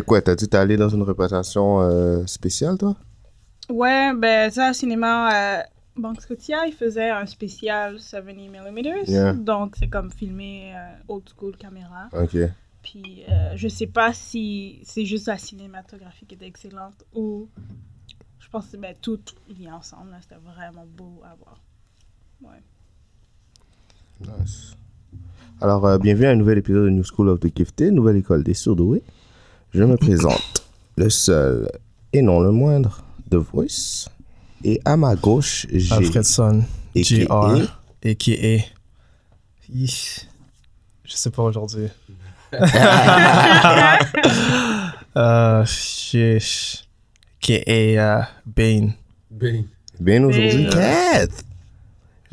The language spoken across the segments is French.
Fait quoi, t'as dit t'es allé dans une représentation euh, spéciale, toi? Ouais, ben ça, cinéma, euh, Banque Scotia, il faisait un spécial 70 mm. Yeah. Donc, c'est comme filmé euh, old school caméra. Ok. Puis, euh, je sais pas si c'est juste la cinématographie qui était excellente ou je pense que ben, tout vient ensemble. C'était vraiment beau à voir. Ouais. Nice. Alors, euh, bienvenue à un nouvel épisode de New School of the Gifted, nouvelle école des surdoués. Je me présente, le seul et non le moindre, The Voice. Et à ma gauche, j'ai Alfredson, Et qui JR, est-. Je sais pas aujourd'hui. euh, j'ai... a.k.a. euh, Bane, bien aujourd'hui. Et- Kat.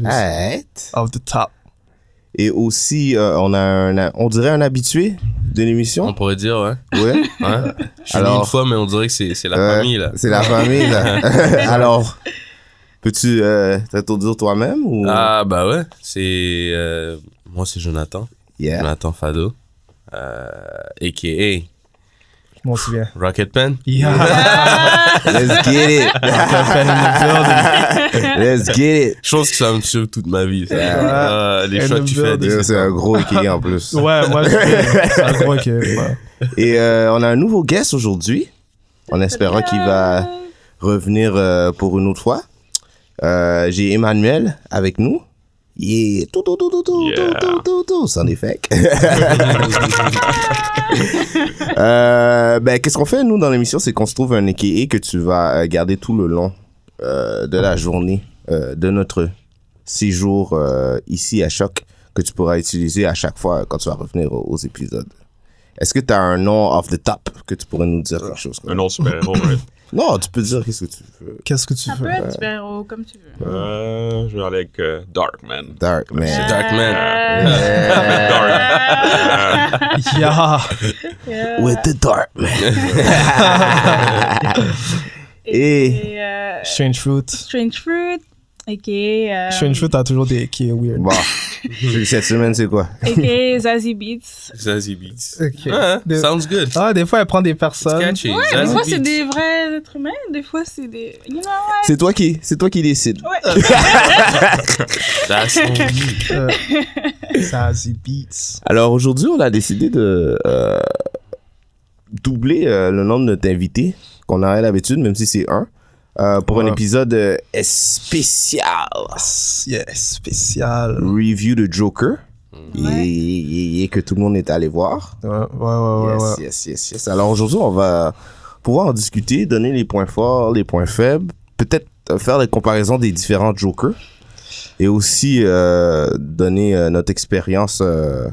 Alright. of the top. Et aussi, euh, on a un, on dirait un habitué de l'émission. On pourrait dire, ouais. Ouais. ouais. Je suis Alors- une fois, mais on dirait que c'est c'est la famille, là. C'est la famille, là. Alors, peux-tu euh, t'introduire toi-même ou... Ah, bah ouais. C'est. euh, moi, c'est Jonathan. Yeah. Jonathan Fado. Euh, A.K.A. Je m'en souviens. Rocket Pen? Yeah. Let's get it. Pen in the building. Let's get it. Chose que ça me suit toute ma vie. ça. Yeah. Ah, les And choix que tu fais à building. 17 C'est un gros équilibre en plus. Ouais, moi, je c'est un gros que... ouais. Et euh, on a un nouveau guest aujourd'hui. En espérant qu'il va revenir euh, pour une autre fois. Euh, J'ai Emmanuel avec nous. Yeah, tout, tout, tout, tout, tout, yeah. tout, tout, tout, c'en est fait. euh, ben, qu'est-ce qu'on fait, nous, dans l'émission, c'est qu'on se trouve un équilibre que tu vas euh, garder tout le long euh, de la journée, euh, de notre séjour ici à Choc, que tu pourras utiliser à chaque fois quand tu vas revenir aux, épisodes. Est-ce que tu un nom off the top que tu pourrais nous dire quelque chose? Non, tu peux dire qu'est-ce que tu veux. Qu'est-ce que tu Ça peut veux? être super-héros comme tu veux. Euh, je vais aller avec euh, Darkman. Dark man. C'est Darkman. Euh, Yeah. euh, With the dark man. Et- et, euh, Strange Fruit. Strange Fruit, a.k.a. euh, Fruit a toujours des qui weird. Bon, cette semaine, c'est quoi? a.k.a. Zazie Beats. Zazie Beats. Ok. Ah, Des- sounds good. Ah, des fois, elle prend des personnes. Catchy. Des Zazie fois, c'est des vrais êtres humains, des fois, c'est des. You know what? C'est toi qui, c'est toi qui décide. Ouais. That's on you. Euh, Zazie Beats. Alors aujourd'hui, on a décidé de euh, doubler euh, le nombre de notre invité qu'on aurait d'habitude, même si c'est un, euh, pour un épisode euh, spécial Yeah, spécial. review de Joker. Ouais. Et, et- et que tout le monde est allé voir. Ouais, ouais, ouais, ouais. yes, ouais. yes, yes, yes. Alors aujourd'hui, on va pouvoir en discuter, donner les points forts, les points faibles, peut-être euh, faire les comparaisons des différents Jokers et aussi euh, donner euh, notre expérience euh,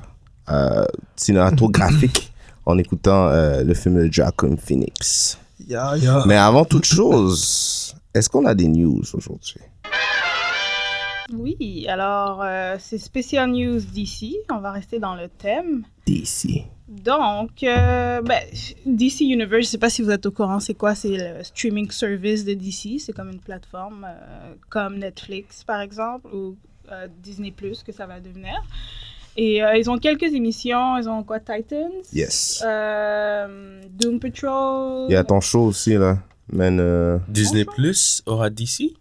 euh, cinématographique en écoutant euh, le film de Joaquin Phoenix. Yeah, yeah. Mais avant toute chose, est-ce qu'on a des news aujourd'hui? Oui, alors, euh, c'est Special News d'ici. On va rester dans le thème. DC. Donc, euh, ben, DC Universe, je sais pas si vous êtes au courant, c'est quoi? C'est le streaming service de DC. C'est comme une plateforme euh, comme Netflix, par exemple, ou euh, Disney Plus que ça va devenir. Et euh, ils ont quelques émissions. Ils ont quoi? Titans? Yes. Euh, Doom Patrol? Il y a ton show aussi, là. Man, euh, Disney Plus aura DC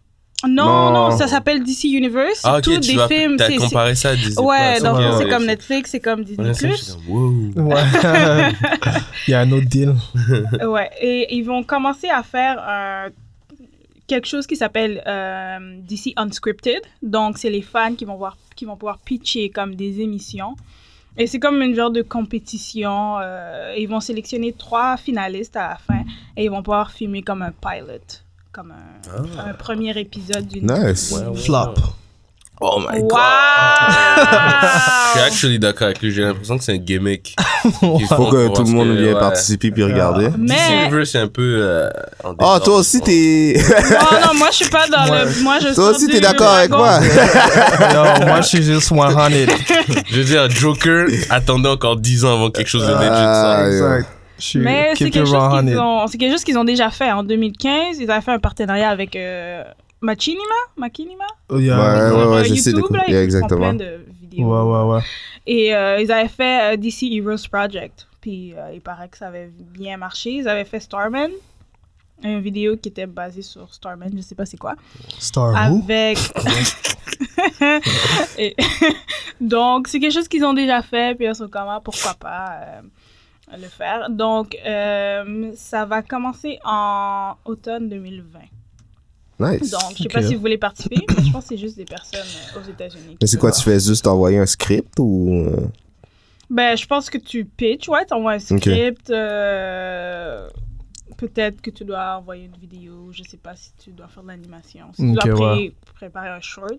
Non, Non. non, ça s'appelle DC Universe. C'est Ah, ok, tous tu des vas films. t'as comparé ça à Disney Ouais, donc c'est comme. Netflix, c'est comme Disney Plus. wow. Ouais. Il y a un autre deal. Ouais, et ils vont commencer à faire un- quelque chose qui s'appelle euh, DC Unscripted. Donc, c'est les fans qui vont, voir, qui vont pouvoir pitcher comme des émissions Et c'est comme une genre de compétition. euh, ils vont sélectionner trois finalistes à la fin et ils vont pouvoir filmer comme un pilot, comme un, un premier épisode d'une. Nice. Flop. Oh my Wow! Je suis actually d'accord avec lui. J'ai l'impression que c'est un gimmick. Il Faut que tout le monde vienne ouais. participer puis regarder? Mais- c'est un peu. euh, en Oh, désordre. toi aussi, t'es. non, non, moi je suis pas dans le. Moi je toi sors aussi, du t'es d'accord avec moi. Yo, moi, je suis juste 100. Je veux dire, Joker attendait encore 10 ans avant quelque chose de legit. Ah, ça. Exact. Je suis Mais c'est keep quelque, chose 100. qu'ils ont, c'est quelque chose qu'ils ont déjà fait. En 2015, ils avaient fait un partenariat avec euh, Machinima. Machinima Oh, yeah. Ouais, ouais, ouais, je YouTube, là, Yeah, ils font exactement. plein de vidéos. Ouais, ouais, ouais. Et euh, ils avaient fait euh, DC Heroes Project. Puis euh, il paraît que ça avait bien marché. Ils avaient fait Starman. Une vidéo qui était basée sur Starman, je sais pas c'est quoi. Star? Avec. Et- Donc, c'est quelque chose qu'ils ont déjà fait. Puis ils sont comme, ah, pourquoi pas euh, le faire. Donc, euh, ça va commencer en automne 2020. Nice. Donc, je sais pas si vous voulez participer, mais je pense que c'est juste des personnes euh, aux États-Unis. Mais c'est quoi, tu fais juste envoyer un script ou. euh, Ben, je pense que tu pitches, ouais, tu envoies un script. euh, Peut-être que tu dois envoyer une vidéo. Je sais pas si tu dois faire de l'animation. Si tu dois pré- ouais. préparer un short.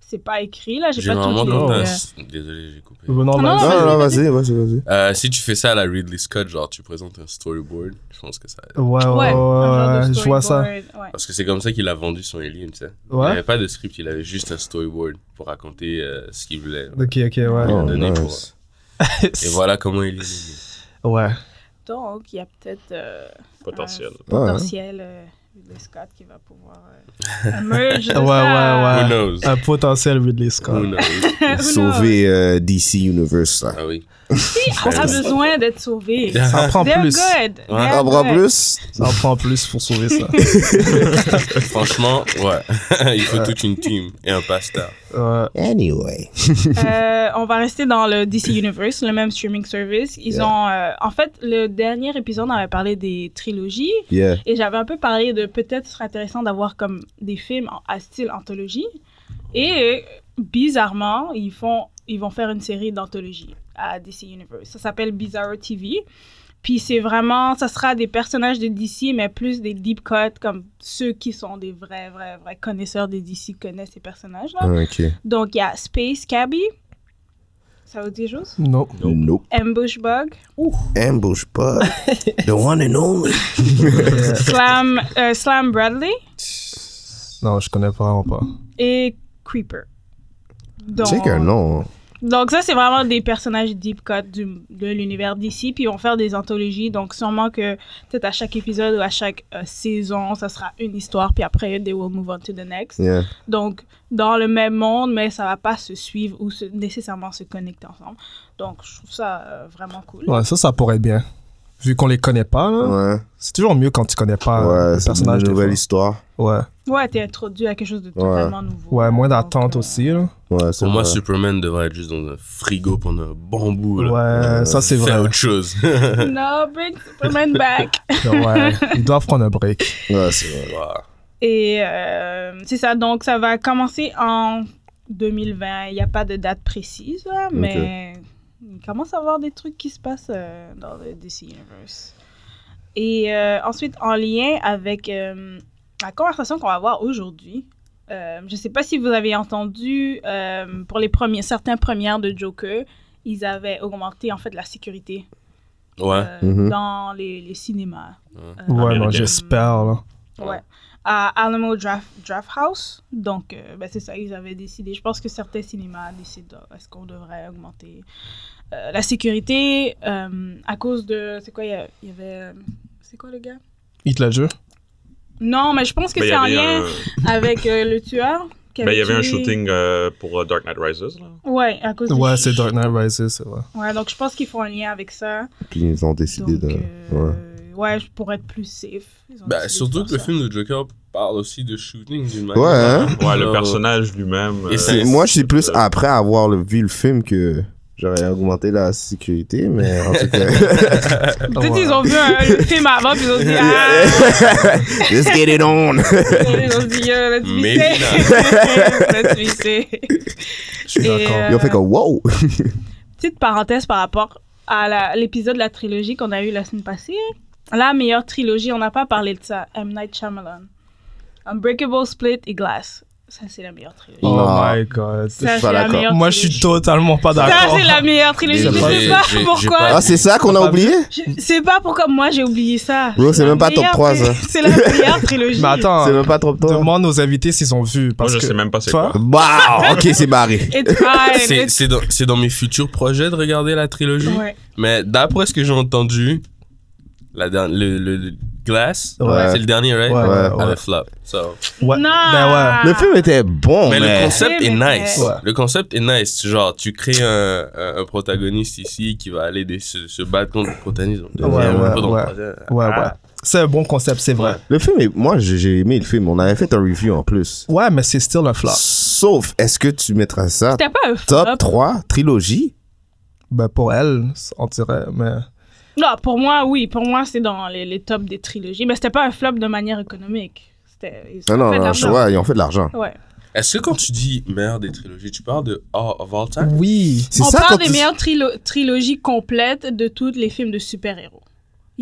C'est pas écrit, là. J'ai pas tout mais- un- Désolé, j'ai coupé. Non, Ah, non, vas-y. Non, vas-y, non, vas-y. vas-y, vas-y, vas-y. Euh, si tu fais ça à la Ridley Scott, genre tu présentes un storyboard, je pense que ça. Ouais, ouais, Ouais, je vois ça. ouais. Parce que c'est comme ça qu'il a vendu son Alien, tu sais. Il Ouais. n'avait pas de script, il avait juste un storyboard pour raconter euh, ce qu'il voulait. Ok, ok, ouais. Il Oh, donné pour- nice. Et voilà comment il est. Ouais. Donc, il y a peut-être euh, Potentiel. potentiel euh, Ridley Scott qui va pouvoir euh, emerge de Ouais, ça. ouais, Who knows? Un potentiel Ridley Scott. Who knows? Sauver euh, DC Universe, là. Ah oui. On a besoin d'être sauvé. Ça en prend They're plus. good. Ouais. They're En prend good. plus? Ça en prend plus pour sauver ça. Franchement, ouais. il faut toute une team et un pasteur. Ouais. Anyway. Euh, on va rester dans le DC Universe, le même streaming service. Ils Yeah. ont, euh, en fait, le dernier épisode, on avait parlé des trilogies Yeah. et j'avais un peu parlé de peut-être ce serait intéressant d'avoir comme des films à style anthologie. Et euh, bizarrement, ils font, ils vont faire une série d'anthologie à DC Universe. Ça s'appelle Bizarro TV. Puis c'est vraiment, ça sera des personnages de DC, mais plus des deep cuts, comme ceux qui sont des vrais, vrais, vrais connaisseurs de DC connaissent ces personnages-là. Ah, Ok. Donc, il y a Space Cabby. Ça vous dit quelque chose? Non. Nope. Ambush Bug. Ambush Bug. The one and only. Slam, euh, Slam Bradley. Non, je connais vraiment pas. Et Creeper. Donc, C'est qu'un nom. Donc ça, c'est vraiment des personnages deep cut du, de l'univers d'ici. Puis ils vont faire des anthologies. Donc, sûrement que peut-être à chaque épisode ou à chaque euh, saison, ça sera une histoire. Puis après, they will move on to the next. Yeah. Donc, dans le même monde, mais ça va pas se suivre ou se- nécessairement se connecter ensemble. Donc, je trouve ça euh, vraiment cool. Ouais, ça, ça pourrait être bien. Vu qu'on les connaît pas, là. Ouais. C'est toujours mieux quand tu connais pas euh, Ouais, le c'est personnage. une nouvelle histoire. Ouais. Ouais, t'es introduit à quelque chose de totalement nouveau. Ouais, moins d'attente euh, aussi, là. Ouais, c'est Pour moi. Superman devrait être juste dans un frigo pendant un bon bout. Là. Ouais, ça, c'est Faire vrai. autre chose. No, bring Superman back. ouais. Ils doivent prendre un break. Ouais, c'est vrai. Et euh, c'est ça, donc ça va commencer en 2020. Il n'y a pas de date précise, là, mais il commence à y avoir des trucs qui se passent euh, dans le DC Universe. Et euh, ensuite, en lien avec euh, la conversation qu'on va avoir aujourd'hui, euh, je ne sais pas si vous avez entendu, euh, pour les premiers, certains premières de Joker, ils avaient augmenté en fait la sécurité Ouais. euh, Mhm. dans les, les cinémas. Ouais. Euh, j'espère, là. Ouais. À Alamo Draft, Draft House. Donc, euh, ben, c'est ça, ils avaient décidé. Je pense que certains cinémas décident euh, est-ce qu'on devrait augmenter euh, la sécurité euh, à cause de. C'est quoi Il y, avait. C'est quoi le gars? Heath Ledger. Non, mais je pense que Ben, c'est en lien un- avec euh, le tueur. ben, il y avait un shooting euh, pour euh, Dark Knight Rises. Là. Ouais, à cause Ouais, c'est Dark Knight Rises, c'est vrai. Ouais, donc je pense qu'ils font un lien avec ça. Puis ils ont décidé Donc, de. euh, Ouais. Ouais. pour être plus safe. Bah, de surtout que le film de Joker parle aussi de shooting d'une manière. Ouais, hein? Ouais, le Euh, personnage lui-même. Et euh, c'est- Moi, je suis plus euh, après avoir le- vu le film que j'aurais augmenté la sécurité, mais en tout cas. Peut-être Ouais. ils ont vu un, le film avant, puis ils ont dit Ah Let's get it on! Ils ont dit, euh, let's be safe. let's be safe. Je suis d'accord. euh, Ils ont fait comme wow! petite parenthèse par rapport à l'épisode de la trilogie qu'on a eu la semaine passée. La meilleure trilogie, on n'a pas parlé de ça. M. Night Shyamalan. Unbreakable, Split et Glass. Ça, c'est la meilleure trilogie. Oh my god. Ça, pas c'est la d'accord. meilleure Moi, je suis totalement pas Ça, d'accord. c'est la meilleure trilogie. Je sais pas pourquoi. Ah, c'est ça qu'on a oublié? Je sais pas pourquoi moi j'ai oublié ça. Bro, c'est même pas top meilleure 3, tri- ça. C'est la meilleure trilogie. Mais attends, C'est même pas trop tôt. demande aux invités s'ils ont vu. Moi, je que sais même pas c'est quoi. Wow, ok, c'est barré. C'est dans, mes futurs projets de regarder la trilogie. Ouais. Mais d'après ce que j'ai entendu, la le, le, le Glass, Ouais. c'est le dernier, right? Ouais, ouais, Avait ouais. flop. So. Ouais. Non. Ben Le film était bon, Mais le concept est nice. Ouais. Le concept est nice. Genre, tu crées un, un, un protagoniste ici qui va aller des- se, se battre contre le protagoniste. Ouais, ouais, ouais. Ouais, Ah. ouais. C'est un bon concept, c'est vrai. Le film, est... moi, j'ai aimé le film. On avait fait un review en plus. Ouais, mais c'est still un flop. Sauf, est-ce que tu mettras ça pas un top flop. 3 trilogie? Ben, pour elle, on dirait, mais... Non, pour moi, oui. Pour moi, c'est dans les, les tops des trilogies. Mais c'était pas un flop de manière économique. C'était. ils ont Non, non, non, ouais, ils ont fait de l'argent. Ouais. Est-ce que quand tu dis meilleur des trilogies, tu parles de All of All Time? Oui. C'est On ça parle quand des tu- meilleures trilo- trilogies complètes de tous les films de super-héros.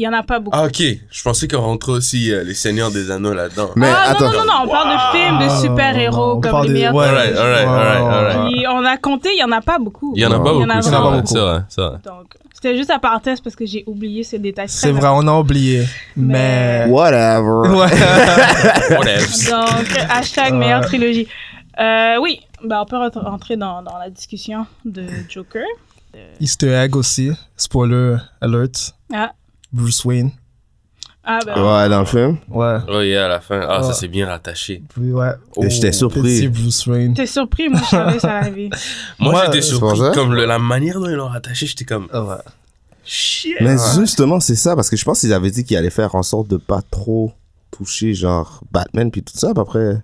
Il y en a pas beaucoup. Ah, ok. Je pensais qu'on rentrait aussi euh, les Seigneurs des Anneaux là-dedans. Mais ah, attends. non, non, non, on parle de films de super-héros comme les meilleurs. ouais. Alright, alright, alright, alright. Puis on a compté, il y en a pas beaucoup. Il y en a pas Il y beaucoup. en a c'est pas beaucoup. C'est vrai, c'est vrai. Donc, c'était juste la parenthèse parce que j'ai oublié ce détail. C'est vrai, on a oublié. Mais... Whatever. Whatever. Donc, hashtag meilleure trilogie. Euh, oui, ben, on peut rent- rentrer dans, dans la discussion de Joker. Easter egg aussi. Spoiler alert. Ah, Bruce Wayne. ah ben, Ouais, dans le film. Ouais. Oh yeah, à la fin. Ah, ça c'est bien rattaché. Puis, ouais. Et J'étais Petit surpris. Bruce Wayne. t'es surpris, moi je savais que ça arriver. Moi, Moi, j'étais surpris. Comme le- la manière dont ils l'ont rattaché, j'étais comme. Ah ouais. Shit. Mais justement, c'est ça, parce que je pense qu'ils avaient dit qu'ils allaient faire en sorte de pas trop toucher, genre, Batman puis tout ça, puis après.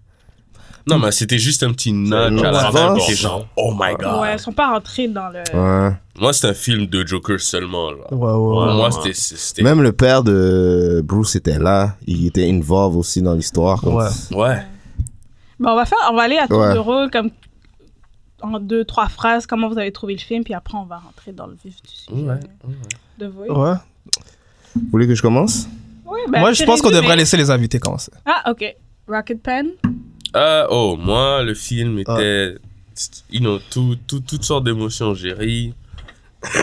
Non, mais c'était juste un petit une à la fin. genre, oh my god. Ouais, ils sont pas rentrés dans le. Ouais. Moi, c'est un film de Joker seulement. Là. Ouais, ouais, Pour ouais. moi, c'était- c'était. Même le père de Bruce était là. Il était involved aussi dans l'histoire. comme- Ouais. Ouais. Bon, on va faire, on va aller à tour Ouais. de rôle comme en deux, trois phrases, comment vous avez trouvé le film, puis après on va rentrer dans le vif du sujet. Ouais. De vous. Ouais. Vous voulez que je commence? Ouais, ben, Moi, je pense qu'on devrait laisser les invités commencer. Ah, ok. Rocket Pen. Euh, oh, moi, le film Ah. était. You know, tout, tout, toutes sortes d'émotions. J'ai ri.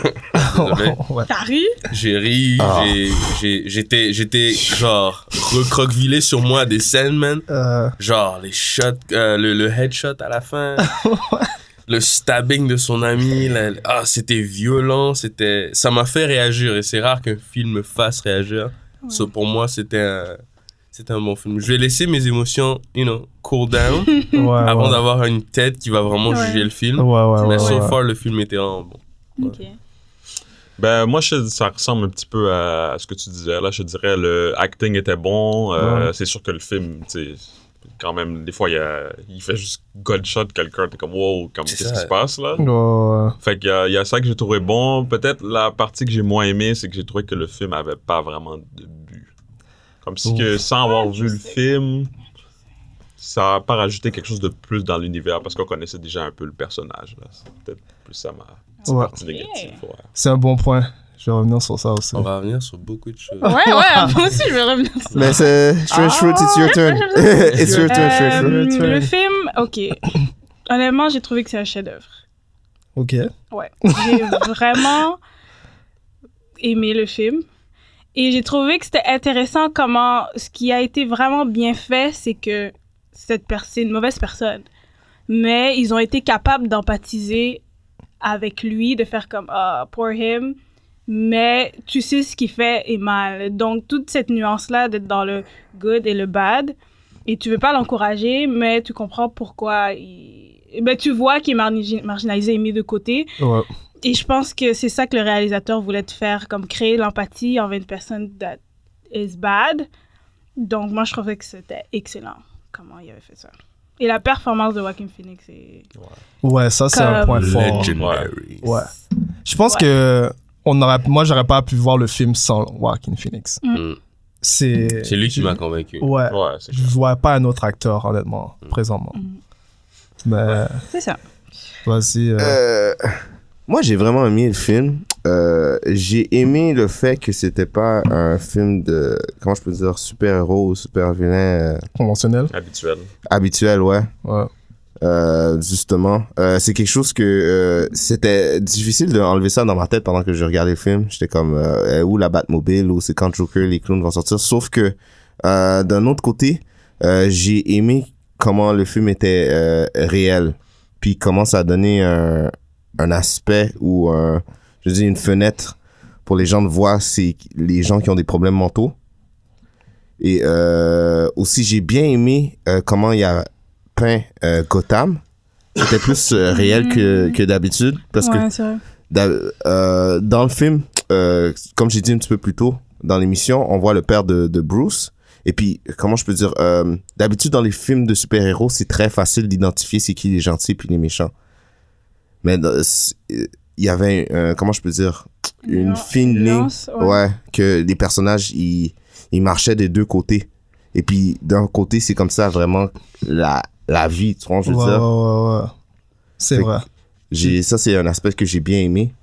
Ouais. T'as ri? J'ai ri, Ah. j'étais, j'étais genre recroquevillé sur moi des scènes, man. Euh, Genre les shots, euh, le, le headshot à la fin, le stabbing de son ami, la- ah c'était violent, c'était, ça m'a fait réagir et c'est rare qu'un film me fasse réagir. So, pour moi c'était un, c'était un bon film. Je vais laisser mes émotions, you know, cool down ouais, avant ouais. d'avoir une tête qui va vraiment Ouais. juger le film. Ouais, ouais, Mais ouais, so ouais. far le film était vraiment bon. Ok. Ben, moi, je, ça ressemble un petit peu à ce que tu disais. Là, je dirais le acting était bon. euh, Ouais. C'est sûr que le film, tu sais, quand même, des fois, il, y a- il fait juste gunshot quelqu'un. T'es comme, wow, comme, C'est qu'est-ce ça. qui se passe là? Ouais, ouais. Fait qu'il y a, il y a ça que j'ai trouvé bon. Peut-être la partie que j'ai moins aimé, c'est que j'ai trouvé que le film avait pas vraiment de but. Comme si que sans avoir vu le film, ça n'a pas rajouté quelque chose de plus dans l'univers parce qu'on connaissait déjà un peu le personnage. là. C'est peut-être plus ça ma petite Ouais. partie négative. ouais. C'est un bon point. Je vais revenir sur ça aussi. On va revenir sur beaucoup de choses. Ouais, ouais, moi aussi je vais revenir sur Mais c'est Strange Fruit, it's your turn. it's your turn, Strange Fruit. Euh, Fruit. le film, ok. Honnêtement, j'ai trouvé que c'est un chef-d'œuvre. Ok. Ouais. J'ai vraiment aimé le film. Et j'ai trouvé que c'était intéressant comment ce qui a été vraiment bien fait, c'est que cette personne, c'est une mauvaise personne. Mais ils ont été capables d'empathiser avec lui, de faire comme ah, pour him. Mais tu sais ce qu'il fait est mal. Donc, toute cette nuance-là d'être dans le good et le bad, et tu veux pas l'encourager, mais tu comprends pourquoi il. Tu vois qu'il est margi- marginalisé et mis de côté. Ouais. Et je pense que c'est ça que le réalisateur voulait te faire, comme créer l'empathie envers une personne that is bad. Donc, moi, je trouvais que c'était excellent comment il avait fait ça. Et la performance de Joaquin Phoenix est... Ouais, ça, c'est un point fort. Legendary. Ouais. Je pense Ouais. que on aurait, moi, j'aurais pas pu voir le film sans Joaquin Phoenix. Mm. C'est. C'est lui qui m'a convaincu. Ouais. Ouais, Je vois pas un autre acteur, honnêtement, présentement. Mhm. Mais C'est ça. vas-y. euh, Euh, Moi, j'ai vraiment aimé le film. Euh, j'ai aimé le fait que c'était pas un film de, comment je peux dire, super-héros ou super-vilain euh, Conventionnel. Habituel. habituel, ouais. Ouais. Euh, justement. Euh, c'est quelque chose que euh, c'était difficile d'enlever ça dans ma tête pendant que je regardais le film. J'étais comme, euh, où la Batmobile, ou c'est quand Joker, les clowns vont sortir. Sauf que, euh, d'un autre côté, euh, j'ai aimé comment le film était euh, réel. Puis comment ça a donné un, un aspect ou un, je dis une fenêtre pour les gens de voir c'est les gens qui ont des problèmes mentaux. Et euh, aussi, j'ai bien aimé euh, comment il a peint euh, Gotham. C'était plus réel que, que d'habitude. Parce que Ouais, dans le film, comme j'ai dit un petit peu plus tôt dans l'émission, on voit le père de, de Bruce. Et puis, comment je peux dire, d'habitude dans les films de super-héros, c'est très facile d'identifier c'est qui les gentils puis les méchants. Mais il y avait, comment je peux dire, une fine ligne, ouais. ouais, que les personnages, ils, ils marchaient des deux côtés. Et puis, d'un côté, c'est comme ça vraiment la, la vie, tu vois, je veux Ouais, dire. ouais, ouais, ouais. C'est vrai. J'ai, ça, c'est un aspect que j'ai bien aimé.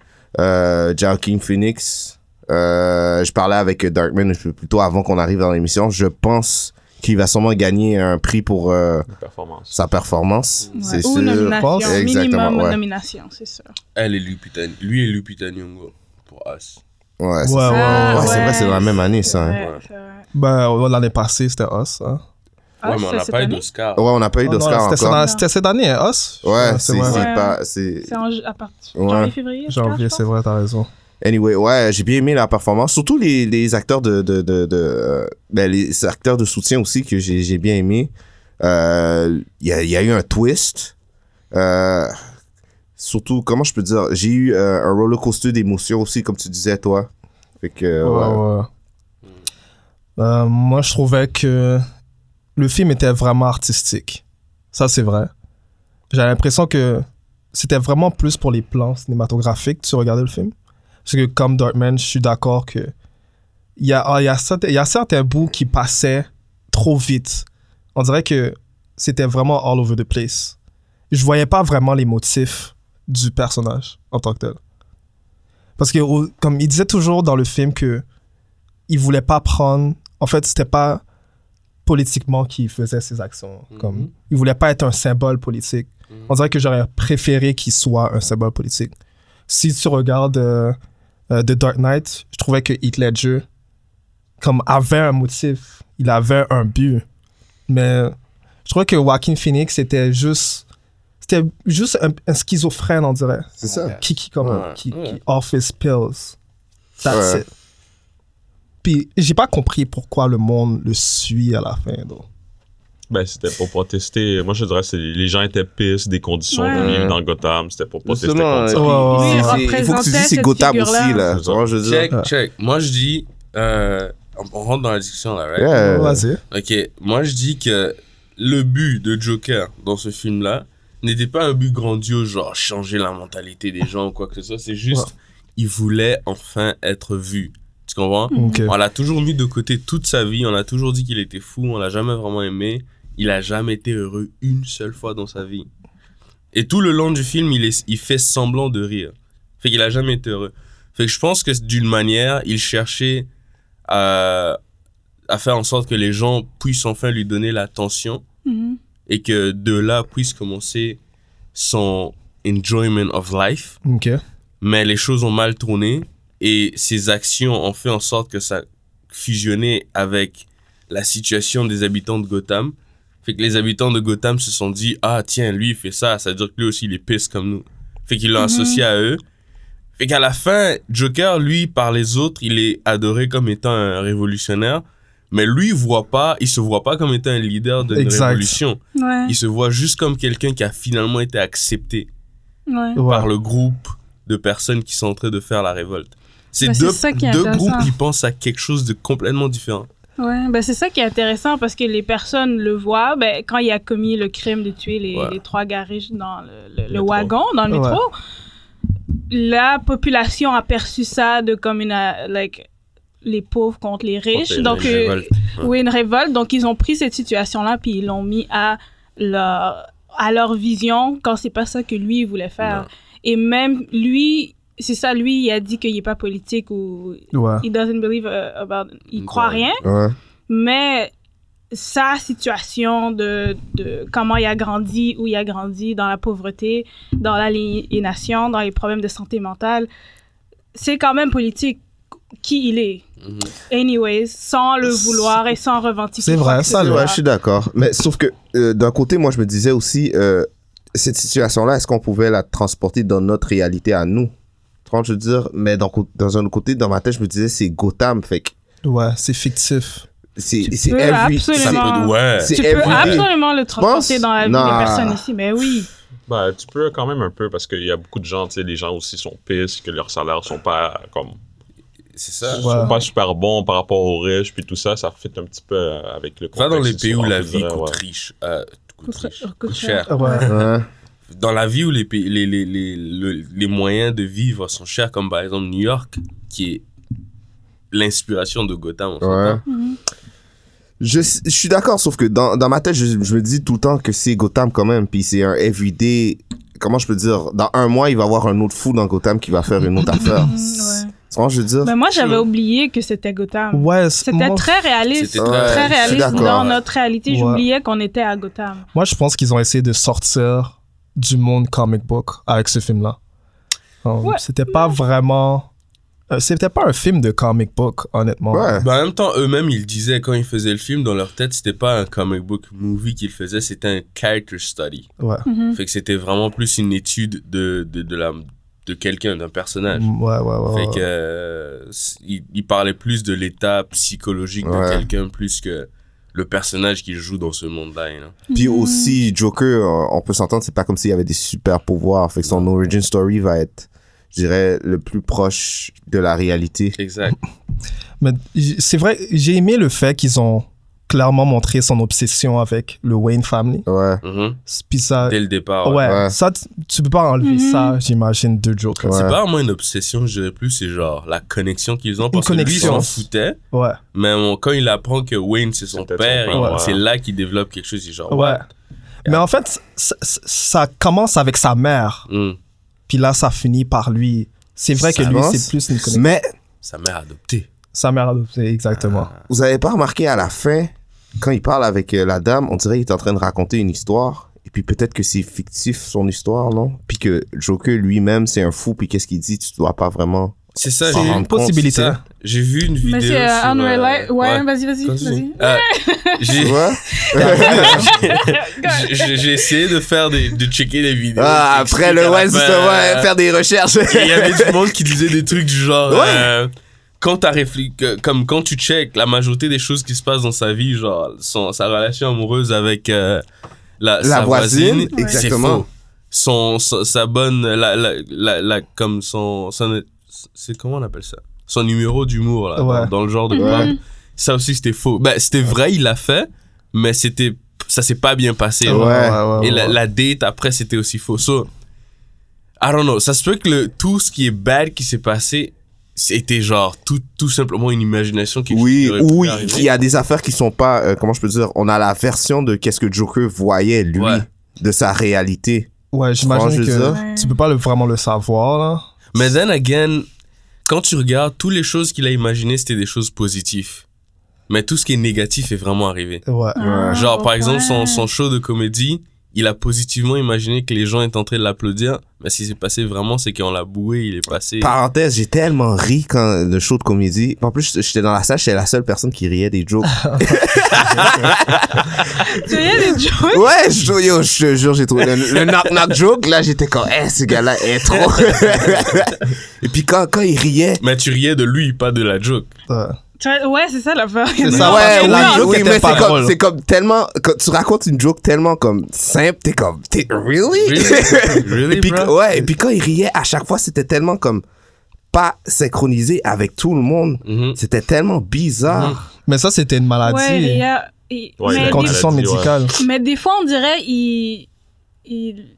Euh, Joaquin Phoenix, euh, je parlais avec Darkman un peu plus tôt avant qu'on arrive dans l'émission. Je pense qu'il va sûrement gagner un prix pour euh, performance. sa performance. Ouais. C'est Ou sûr. nomination. pense. Exactement, Minimum ouais. nomination, c'est sûr. Elle et Lupita, lui et Lupita Nyong'o pour Us. Ouais, c'est, Ouais, ouais, Ah, ouais, ouais. c'est vrai, c'est dans la même année, ça. hein. Vrai. Ben, l'année passée, c'était Us. Hein. Ah, ouais, mais on n'a cette pas eu année? d'Oscar. Ouais, on n'a pas eu non, d'Oscar c'était cette encore. année- C'était cette année, hein, Us. Ouais, c'est pas, c'est, C'est en, à partir Ouais. janvier, c'est vrai, t'as raison. Anyway, ouais, j'ai bien aimé la performance. Surtout les, les acteurs de, de, de, de euh, ben, les acteurs de soutien aussi que j'ai, j'ai bien aimé. Euh, Il y, a, il y a eu un twist. Euh, surtout, comment je peux dire, j'ai eu euh, un roller coaster d'émotions aussi, comme tu disais, toi. Fait que, Ouais, ouais. Euh, moi, je trouvais que le film était vraiment artistique. Ça, c'est vrai. J'ai l'impression que c'était vraiment plus pour les plans cinématographiques, tu regardais le film? Parce que, comme Darkman, je suis d'accord que il y a, ah, y, a certains, y a certains bouts qui passaient trop vite. On dirait que c'était vraiment all over the place. Je voyais pas vraiment les motifs du personnage en tant que tel. Parce que, comme il disait toujours dans le film que il voulait pas prendre. En fait, c'était pas politiquement qu'il faisait ses actions. Comme, Mhm. il voulait pas être un symbole politique. Mhm. On dirait que j'aurais préféré qu'il soit un symbole politique. Si tu regardes euh, euh, The Dark Knight, je trouvais que Heath Ledger comme avait un motif, il avait un but. Mais je trouvais que Joaquin Phoenix était juste c'était juste un, un schizophrène on dirait C'est ça. qui qui comme Ouais, qui, qui off his pills. That's Ouais. it. Puis j'ai pas compris pourquoi le monde le suit à la fin. donc. Ben, c'était pour protester. Moi, je dirais que les gens étaient pistes des conditions de vivre dans Gotham. C'était pour protester Justement, contre ça. c'est- il faut que tu dises c'est Gotham aussi, là. Vois, je dire. Check, check. Moi, je dis. euh, on rentre dans la discussion là, right? Yeah. Vas-y. Ok, moi je dis que le but de Joker dans ce film-là n'était pas un but grandiose, genre changer la mentalité des gens ou quoi que ce soit. C'est juste, Ouais. il voulait enfin être vu. Tu comprends? On l'a toujours mis de côté toute sa vie. On a toujours dit qu'il était fou. On l'a jamais vraiment aimé. Il a jamais été heureux une seule fois dans sa vie. Et tout le long du film, il, est, il fait semblant de rire. Fait qu'il a jamais été heureux. Fait que je pense que d'une manière, il cherchait à, à faire en sorte que les gens puissent enfin lui donner l'attention Mhm. et que de là puisse commencer son enjoyment of life mais les choses ont mal tourné et ses actions ont fait en sorte que ça fusionnait avec la situation des habitants de Gotham. Fait que les habitants de Gotham se sont dit ah tiens lui il fait ça, ça veut dire que lui aussi il est pisse comme nous. Fait qu'ils l'ont Mhm. associé à eux. Fait qu'à la fin Joker lui par les autres il est adoré comme étant un révolutionnaire, mais lui il voit pas, il se voit pas comme étant un leader de révolution. Ouais, Il se voit juste comme quelqu'un qui a finalement été accepté ouais. Ouais. par le groupe de personnes qui sont en train de faire la révolte. C'est deux, deux groupes qui pensent à quelque chose de complètement différent. Ouais, ben c'est ça qui est intéressant parce que les personnes le voient ben, quand il a commis le crime de tuer les, Ouais. les trois gars riches dans le, le- le Métro. wagon, dans le Ouais. métro. La population a perçu ça de comme une, euh, like, les pauvres contre les riches. Contre les Donc, euh, révolte. Ouais. oui, une révolte. Donc, ils ont pris cette situation-là puis ils l'ont mis à leur, à leur vision quand c'est pas ça que lui voulait faire. Et même lui, c'est ça, lui, il a dit qu'il n'est pas politique ou Ouais. il doesn't believe uh, about, il Ouais. croit rien. Ouais. Mais sa situation de, de comment il a grandi, où il a grandi, dans la pauvreté, dans l'aliénation, dans les problèmes de santé mentale, c'est quand même politique qui il est. Mhm. Anyways, sans le vouloir et sans revendiquer. C'est vrai, ça. Ouais, je suis d'accord. Mais sauf que euh, d'un côté, moi, je me disais aussi, euh, cette situation-là, est-ce qu'on pouvait la transporter dans notre réalité à nous? Tu vois, je veux dire, mais dans, dans un autre côté, dans ma tête, je me disais, c'est Gotham, fait que Ouais, c'est fictif. c'est c'est every. absolument- Ouais. Tu peux absolument le transporter dans la vie des personnes ici, mais oui. Ben, tu peux quand même un peu parce qu'il y a beaucoup de gens, tu sais, les gens aussi sont pistes, que leurs salaires sont pas comme C'est ça. Ouais. sont pas super bons par rapport aux riches puis tout ça, ça fit un petit peu avec le Va dans les contexte pays où la vie coûte riche. euh, coûte, Coûte- riche. coûte Coûte cher. cher. Ouais. Dans la vie où les, les, les, les, le- les moyens de vivre sont chers, comme par exemple New York, qui est l'inspiration de Gotham. en fait, hein. Mhm. Je, je suis d'accord, sauf que dans, dans ma tête, je, je me dis tout le temps que c'est Gotham quand même, puis c'est un everyday. Comment je peux dire Dans un mois, il va y avoir un autre fou dans Gotham qui va faire une autre affaire. Ouais. Vois, je veux dire? Mais moi, j'avais oublié que c'était Gotham. Ouais, C'était très réaliste. Ouais, très- Très réaliste dans notre réalité. Ouais. J'oubliais qu'on était à Gotham. moi, je pense qu'ils ont essayé de sortir du monde comic book avec ce film-là. Um, Ouais. C'était pas vraiment. euh, C'était pas un film de comic book, honnêtement. Ouais. Ben, en même temps, eux-mêmes, ils disaient quand ils faisaient le film, dans leur tête, c'était pas un comic book movie qu'ils faisaient, c'était un character study. Ouais. Mhm. Fait que c'était vraiment plus une étude de, de, de, la, de quelqu'un, d'un personnage. Ouais, ouais, ouais. Fait que, euh, il, il parlait plus de l'état psychologique Ouais. de quelqu'un plus que le personnage qu'il joue dans ce monde-là. you know. Puis Mhm. aussi, Joker, euh, on peut s'entendre, c'est pas comme s'il y avait des super pouvoirs. Fait que son origin story va être, je dirais, le plus proche de la réalité. Exact. Mais c'est vrai, j'ai aimé le fait qu'ils ont clairement montré son obsession avec le Wayne family. Ouais. Mhm. Puis ça. Dès le départ. Ouais, Ouais. ça, tu- peux pas enlever Mhm. ça, j'imagine, de Joker. Ouais. C'est pas vraiment une obsession, je dirais plus, c'est genre la connexion qu'ils ont. Parce que connexion. lui, il s'en foutait. Ouais. Mais on- quand il apprend que Wayne, c'est son père, c'est là qu'il développe quelque chose. Il genre, Ouais. Mais en fait, ça, commence avec sa mère, Hmm. puis là, ça finit par lui. C'est vrai que lui, c'est plus une connexion. Mais Sa mère adoptée. Sa mère adoptée, exactement. vous avez pas remarqué à la fin, quand il parle avec euh, la dame, on dirait qu'il est en train de raconter une histoire. Et puis peut-être que c'est fictif son histoire, non? Puis que Joker lui-même, c'est un fou. Puis qu'est-ce qu'il dit? Tu dois pas vraiment. C'est ça, j'ai une possibilité. J'ai vu une vidéo. Mais c'est euh, sur, Unreal- euh, Ouais, vas-y, vas-y. Euh, Tu j'ai vois? J'ai- essayé de faire des, de checker les vidéos. Ah, après le ouais, ouais, euh, faire des recherches. Il y avait du monde qui disait des trucs du genre. Ouais. euh, quand t'as réfléchi, comme quand tu check la majorité des choses qui se passent dans sa vie, genre son, sa relation amoureuse avec euh, la, La sa voisine, voisine, c'est exactement. faux. Son, son- sa bonne, la, la, la, la- comme son, son- c'est comment on appelle ça? Son numéro d'humour, là, Ouais. dans, dans le genre de Mhm. blague. Ça aussi, c'était faux. Ben, c'était vrai, il l'a fait, mais c'était, ça s'est pas bien passé. Ouais. Et la, ouais. la date après, c'était aussi faux. So, I don't know. Ça se peut que le, tout ce qui est bad qui s'est passé, c'était genre tout, tout simplement une imagination qui Oui, oui, il y a des affaires qui sont pas, euh, comment je peux dire, on a la version de qu'est-ce que Joker voyait, lui, Ouais. de sa réalité. Ouais, j'imagine que ça. Ouais. tu peux pas le- vraiment le savoir, là. Mais then again, quand tu regardes, toutes les choses qu'il a imaginées, c'était des choses positives. Mais tout ce qui est négatif est vraiment arrivé. Ouais. Ah, Genre, par exemple, son, ouais. son show de comédie, il a positivement imaginé que les gens étaient en train de l'applaudir. Mais ce qui s'est passé vraiment, c'est qu'on l'a boué, il est passé. Parenthèse, j'ai tellement ri quand le show de comédie. En plus, j'étais dans la salle, j'étais la seule personne qui riait des jokes. Tu riais des jokes? Ouais, je, yo, je te jure, j'ai trouvé le, le knock-knock joke, là, j'étais comme, eh, ce gars-là est trop. Et puis quand, quand il riait, Mais tu riais de lui, pas de la joke. Ouais. Ouais, c'est ça l'affaire. C'est ça, ouais, oui, la joke oui, était mais pas c'est comme, drôle. c'est comme tellement, quand tu racontes une joke tellement comme simple, t'es comme, t'es, really? Really? Really, et puis, bro? ouais, et puis quand il riait, à chaque fois, c'était tellement comme, pas synchronisé avec tout le monde. Mhm. C'était tellement bizarre. Mais ça, c'était une maladie. Ouais, il y a- il- Ouais, il mais, a des, condition maladie, ouais. médicale. mais des fois, on dirait il, il,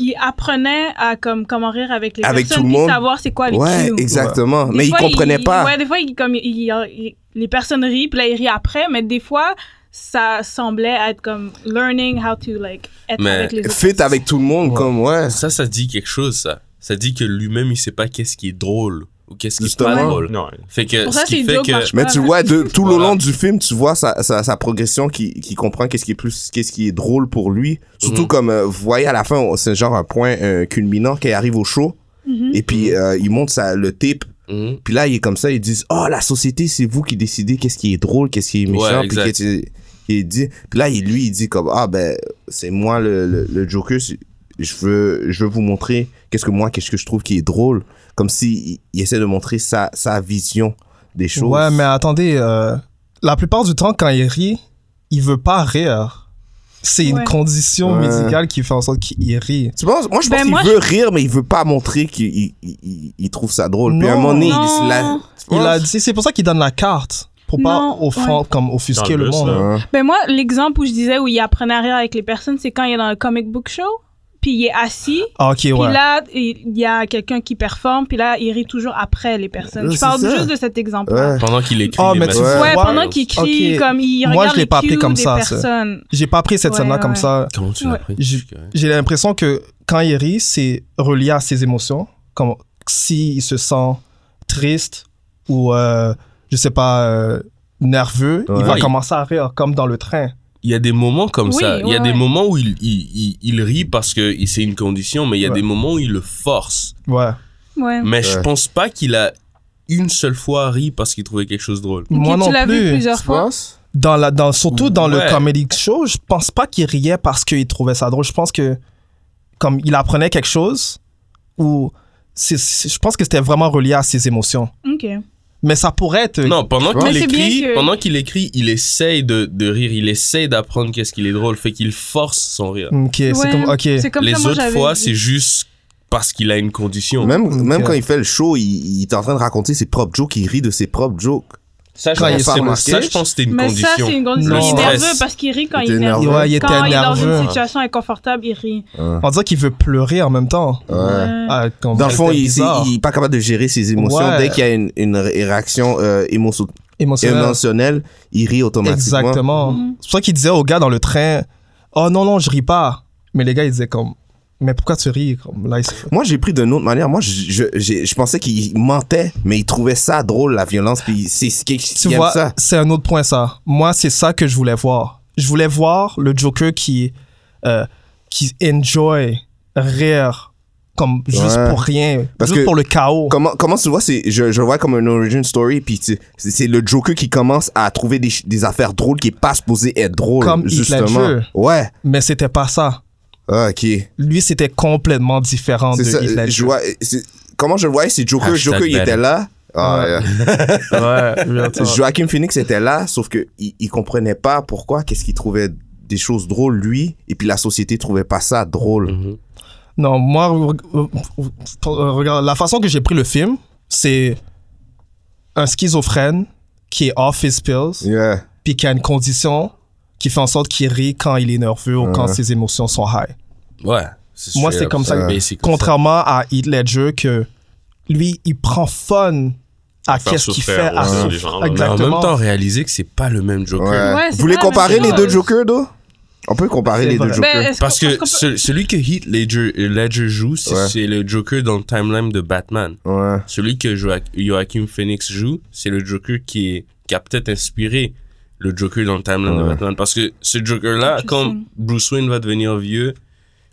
il apprenait à comme, comment rire avec les Avec personnes tout le puis monde. savoir c'est quoi les Ouais, cues. exactement. Des mais il fois, comprenait pas. Ouais, des fois, il, comme, il- il- les personnes rient, puis là, il rit après, mais des fois, ça semblait être comme learning how to like être Mais avec les autres. Fit avec tout le monde, comme, ouais. Ça, ça dit quelque chose, ça. Ça dit que lui-même, il sait pas qu'est-ce qui est drôle ou qu'est-ce qui est pas Justement. drôle. Non, Fait que Pour ce ça, qui c'est fait que. Mais tu vois, de, tout le Voilà. long du film, tu vois sa, sa, sa progression qui, qui comprend qu'est-ce qui est plus, qu'est-ce qui est drôle pour lui. Surtout Mhm. comme, euh, vous voyez à la fin, c'est genre un point euh, culminant qui arrive au show. Mhm. Et puis, euh, il montre ça, le tape. Mhm. Puis là, il est comme ça, ils disent, oh, la société, c'est vous qui décidez qu'est-ce qui est drôle, qu'est-ce qui est méchant. Ouais, puis qui qui est dit. Puis là, il, lui, il dit comme, ah, ben, c'est moi le, le, le Joker, je veux, je veux vous montrer qu'est-ce que moi, qu'est-ce que je trouve qui est drôle. Comme si il, il essaie de montrer sa, sa vision des choses. Ouais, mais attendez, euh, la plupart du temps, quand il rit, il veut pas rire. C'est une condition Ouais. médicale qui fait en sorte qu'il rit. Tu penses, moi, je pense Ben, qu'il moi, veut rire, mais il veut pas montrer qu'il il, il, il trouve ça drôle. Puis à un Non. moment donné, il Non. se la... Il a dit, c'est pour ça qu'il donne la carte. Pour pas Non, offran- comme offusquer le monde. Ouais. Ben moi, l'exemple où je disais où il apprenait à rire avec les personnes, c'est quand il est dans le comic book show, puis il est assis, Ah, ok, puis ouais. là, il y a quelqu'un qui performe, puis là, il rit toujours après les personnes. Ouais, je parle ça. juste de cet exemple-là. Ouais. Pendant qu'il écrit Ah, les mais tu. Ouais. Pendant qu'il crie, comme il Moi, regarde je l'ai les pas appris comme des ça. J'ai pas pris cette Ouais, scène-là comme ouais. ça. Comment tu l'as Ouais. pris J'ai- l'impression que quand il rit, c'est relié à ses émotions. Comme s'il se sent triste ou, euh, je sais pas, euh, nerveux, il va Ouais. commencer à rire, comme dans le train. Il y a des moments comme Oui, ça. Il y a ouais, des ouais. moments où il, il, il, il rit parce que c'est une condition, mais il y a Ouais. des moments où il le force. Ouais. Ouais. Mais je pense pas qu'il a une seule fois ri parce qu'il trouvait quelque chose de drôle. Moi non tu l'as vu plus. plusieurs fois? Dans la, dans, surtout dans le comedy show, je pense pas qu'il riait parce qu'il trouvait ça drôle. Je pense que comme il apprenait quelque chose ou je pense que c'était vraiment relié à ses émotions. Ok. Mais ça pourrait être Non, pendant qu'il écrit, que- pendant qu'il écrit, il essaye de, de rire, il essaye d'apprendre qu'est-ce qu'il est drôle, fait qu'il force son rire. Ok, c'est comme ok. C'est comme Les ça, moi, autres fois, c'est juste parce qu'il a une condition. Même, même quand il fait le show, il, il est en train de raconter ses propres jokes, il rit de ses propres jokes. Ça, je Quand pense, ça, je que c'était une Mais ça, condition. c'est une condition. Il est Stress. nerveux parce qu'il rit quand Il il est nerveux. nerveux. Ouais, il était Quand il est dans une situation inconfortable, il rit. On dirait qu'il veut pleurer en même temps. Ouais. Ouais. Ah, Dans le fond, il, bizarre. il est pas capable de gérer ses émotions. Ouais. Dès qu'il y a une, une réaction euh, émotion- émotionnel. émotionnelle, il rit automatiquement. Exactement. Mhm. C'est pour ça qu'il disait aux gars dans le train Oh non, non, je ris pas. Mais les gars, ils disaient comme Mais pourquoi tu ris comme, là, il Moi, j'ai pris d'une autre manière. Moi, je, je, je pensais qu'il mentait, mais il trouvait ça drôle, la violence, puis c'est ce qui Tu il vois, c'est un autre point, ça. Moi, c'est ça que je voulais voir. Je voulais voir le Joker qui, euh, qui enjoy rire comme juste Ouais. pour rien, Parce juste que- pour le chaos. Comment, comment tu vois, c'est, je, je vois comme un origin story, puis c'est, c'est le Joker qui commence à trouver des, des affaires drôles qui est pas supposé être drôle. Comme justement. Ledger. Ouais. Mais c'était pas ça. Ah, ok. Lui, c'était complètement différent de ça. Heath Ledger. Je vois, comment je le voyais, c'est Joker. Hashtag Joker, il était là. Ah, Ouais. yeah. Ouais, real talk. Joaquin Phoenix était là, sauf que il, il comprenait pas pourquoi, qu'est-ce qu'il trouvait des choses drôles, lui, et puis la société trouvait pas ça drôle. Mhm. Non, moi, re- re- re- regarde, la façon que j'ai pris le film, c'est un schizophrène qui est off his pills, Yeah. puis qui a une condition qui fait en sorte qu'il rit quand il est nerveux ou quand ses émotions sont high. Ouais. Moi, c'est comme ça. Contrairement à Heath Ledger, que lui, il prend fun à qu'est-ce qu'il fait à gens. Mais en Exactement. même temps, réaliser que c'est pas le même Joker. Ouais. Ouais, Vous voulez comparer même les deux Jokers, d'eau On peut comparer les deux. Jokers. Ben, Parce que ce- celui que Heath Ledger, Ledger joue, c'est le Joker dans le timeline de Batman. Ouais. Celui que Joa- Joaquin Phoenix joue, c'est le Joker qui, est, qui a peut-être inspiré le Joker dans le timeline de. Batman. Parce que ce Joker-là, quand. Bruce Wayne va devenir vieux,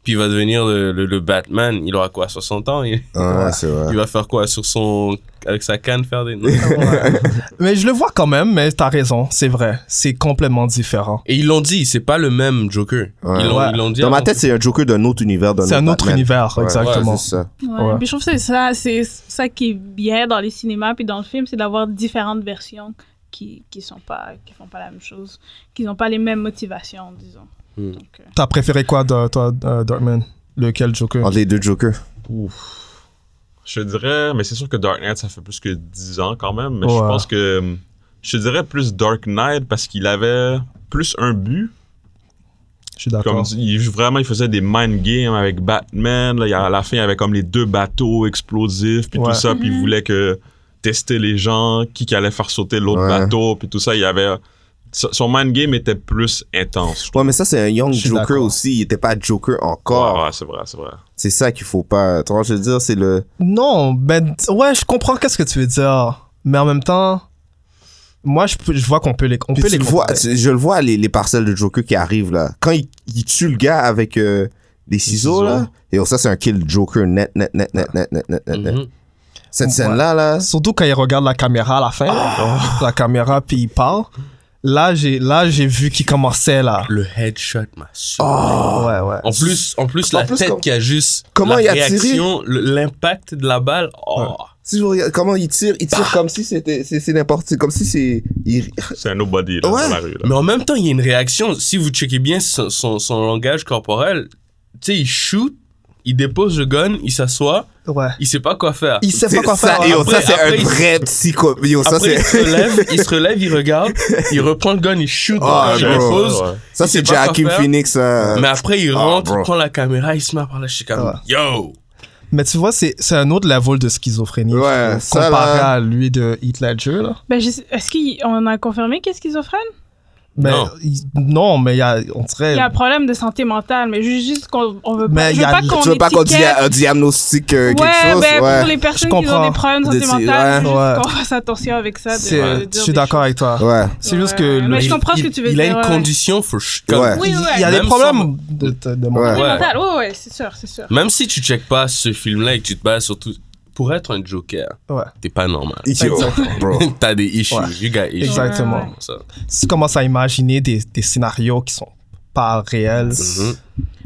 puis il va devenir le, le- le Batman, il aura quoi, 60 ans? Il, Ouais, c'est vrai. il va faire quoi sur son. avec sa canne faire des. Ouais. mais je le vois quand même, mais t'as raison, c'est vrai. C'est complètement différent. Et ils l'ont dit, c'est pas le même Joker. Ouais. Ils l'ont Ouais. ils l'ont dit. Dans ma tête, c'est un Joker d'un autre univers. d'un C'est un autre Batman. univers, Ouais, exactement. ouais, c'est ça. Ouais. Ouais. Puis je trouve que c'est ça, c'est ça qui est bien dans les cinémas puis dans le film, c'est d'avoir différentes versions qui qui sont pas qui font pas la même chose, qui n'ont pas les mêmes motivations, disons. Hmm. Donc, euh, T'as préféré quoi, de- toi, euh, Darkman? Lequel Joker? Entre les deux Jokers. Je te dirais, mais c'est sûr que Dark Knight, ça fait plus que 10 ans quand même. Mais je pense que hum, je te dirais plus Dark Knight parce qu'il avait plus un but. Je suis Comme d'accord. il, vraiment, il faisait des mind games avec Batman. Là, il y a- à la fin, il y avait comme les deux bateaux explosifs, puis Ouais. tout ça. Puis il Mhm. voulait que tester les gens, qui, qui allait faire sauter l'autre Ouais. bateau, puis tout ça. Il y avait son mind game était plus intense. Ouais, mais ça, c'est un young Joker aussi. Il était pas Joker encore. Ouais, ouais, c'est vrai, c'est vrai. C'est ça qu'il faut pas. Tu vois, je veux dire, c'est le. Non, ben, ouais, je comprends qu'est-ce que tu veux dire. Mais en même temps, moi, je, peux- je vois qu'on peut les, on Puis peut les le vois, je le vois, les, les parcelles de Joker qui arrivent là. Quand il, il tue le gars avec euh, des ciseaux, ciseaux. là. Et ça, c'est un kill Joker net, net, net, net, net, net, net, net. net. Mhm. Cette Ouais. scène-là, là. Surtout quand il regarde la caméra à la fin, la caméra, puis il parle. Là, j'ai, là, j'ai vu qu'il commençait là. Le headshot m'a sauvé. Ouais, ouais. En plus, en plus En la plus, tête comme- qui a juste Comment la il a tiré? réaction, l'impact de la balle. Oh. Si je regarde comment il tire, il tire comme si c'était, c'est, c'est n'importe, comme si c'est, il- C'est un nobody là, Ouais. dans la rue. Là. Mais en même temps, il y a une réaction. Si vous checkez bien son, son, son langage corporel, tu sais, il shoot, il dépose le gun, il s'assoit, Ouais. il sait pas quoi faire. Il sait c'est pas quoi ça, faire. yo, Après- ça, c'est après, un il- vrai psycho, yo, ça, Après, il c'est, se relève, il se relève, il regarde, il reprend le gun, il shoot, Ah, il dépose. Ouais. ça, c'est Joaquin. Phoenix, euh, Mais après, il Ah, rentre, il prend la caméra, il se met à parler. Je suis comme, Ouais. yo! Mais tu vois, c'est, c'est un autre level de schizophrénie. Ouais, comparé là. à lui de Heath Ledger, là. Ben, est-ce qu'on a confirmé qu'il est schizophrène? Mais, Non. il- non, mais il y a, on dirait. Il y a un problème de santé mentale, mais juste, juste qu'on on veut Mais pas. veux qu'on tu veux pas qu'on dise étiquette- un diagnostic, euh, quelque ouais, chose, ben, ouais. pour les personnes qui ont des problèmes de santé Des- mentale, ouais. Ouais. qu'on fasse attention avec ça. de- c'est- de je suis d'accord avec toi. Ouais. C'est juste que. mais le- je comprends ce il, que tu veux il a une ouais. condition, Ouais. Oui, il y a des problèmes de, de, de Ouais. Santé Ouais. mentale, ouais, ouais, c'est sûr, c'est sûr. Même si tu checkes pas ce film-là et que tu te bases surtout pour être un Joker, Ouais. t'es pas normal. T'as des issues, Ouais. you got issues. Exactement. Ouais, Ça. Si tu commences à imaginer des, des scénarios qui sont pas réels. Mhm.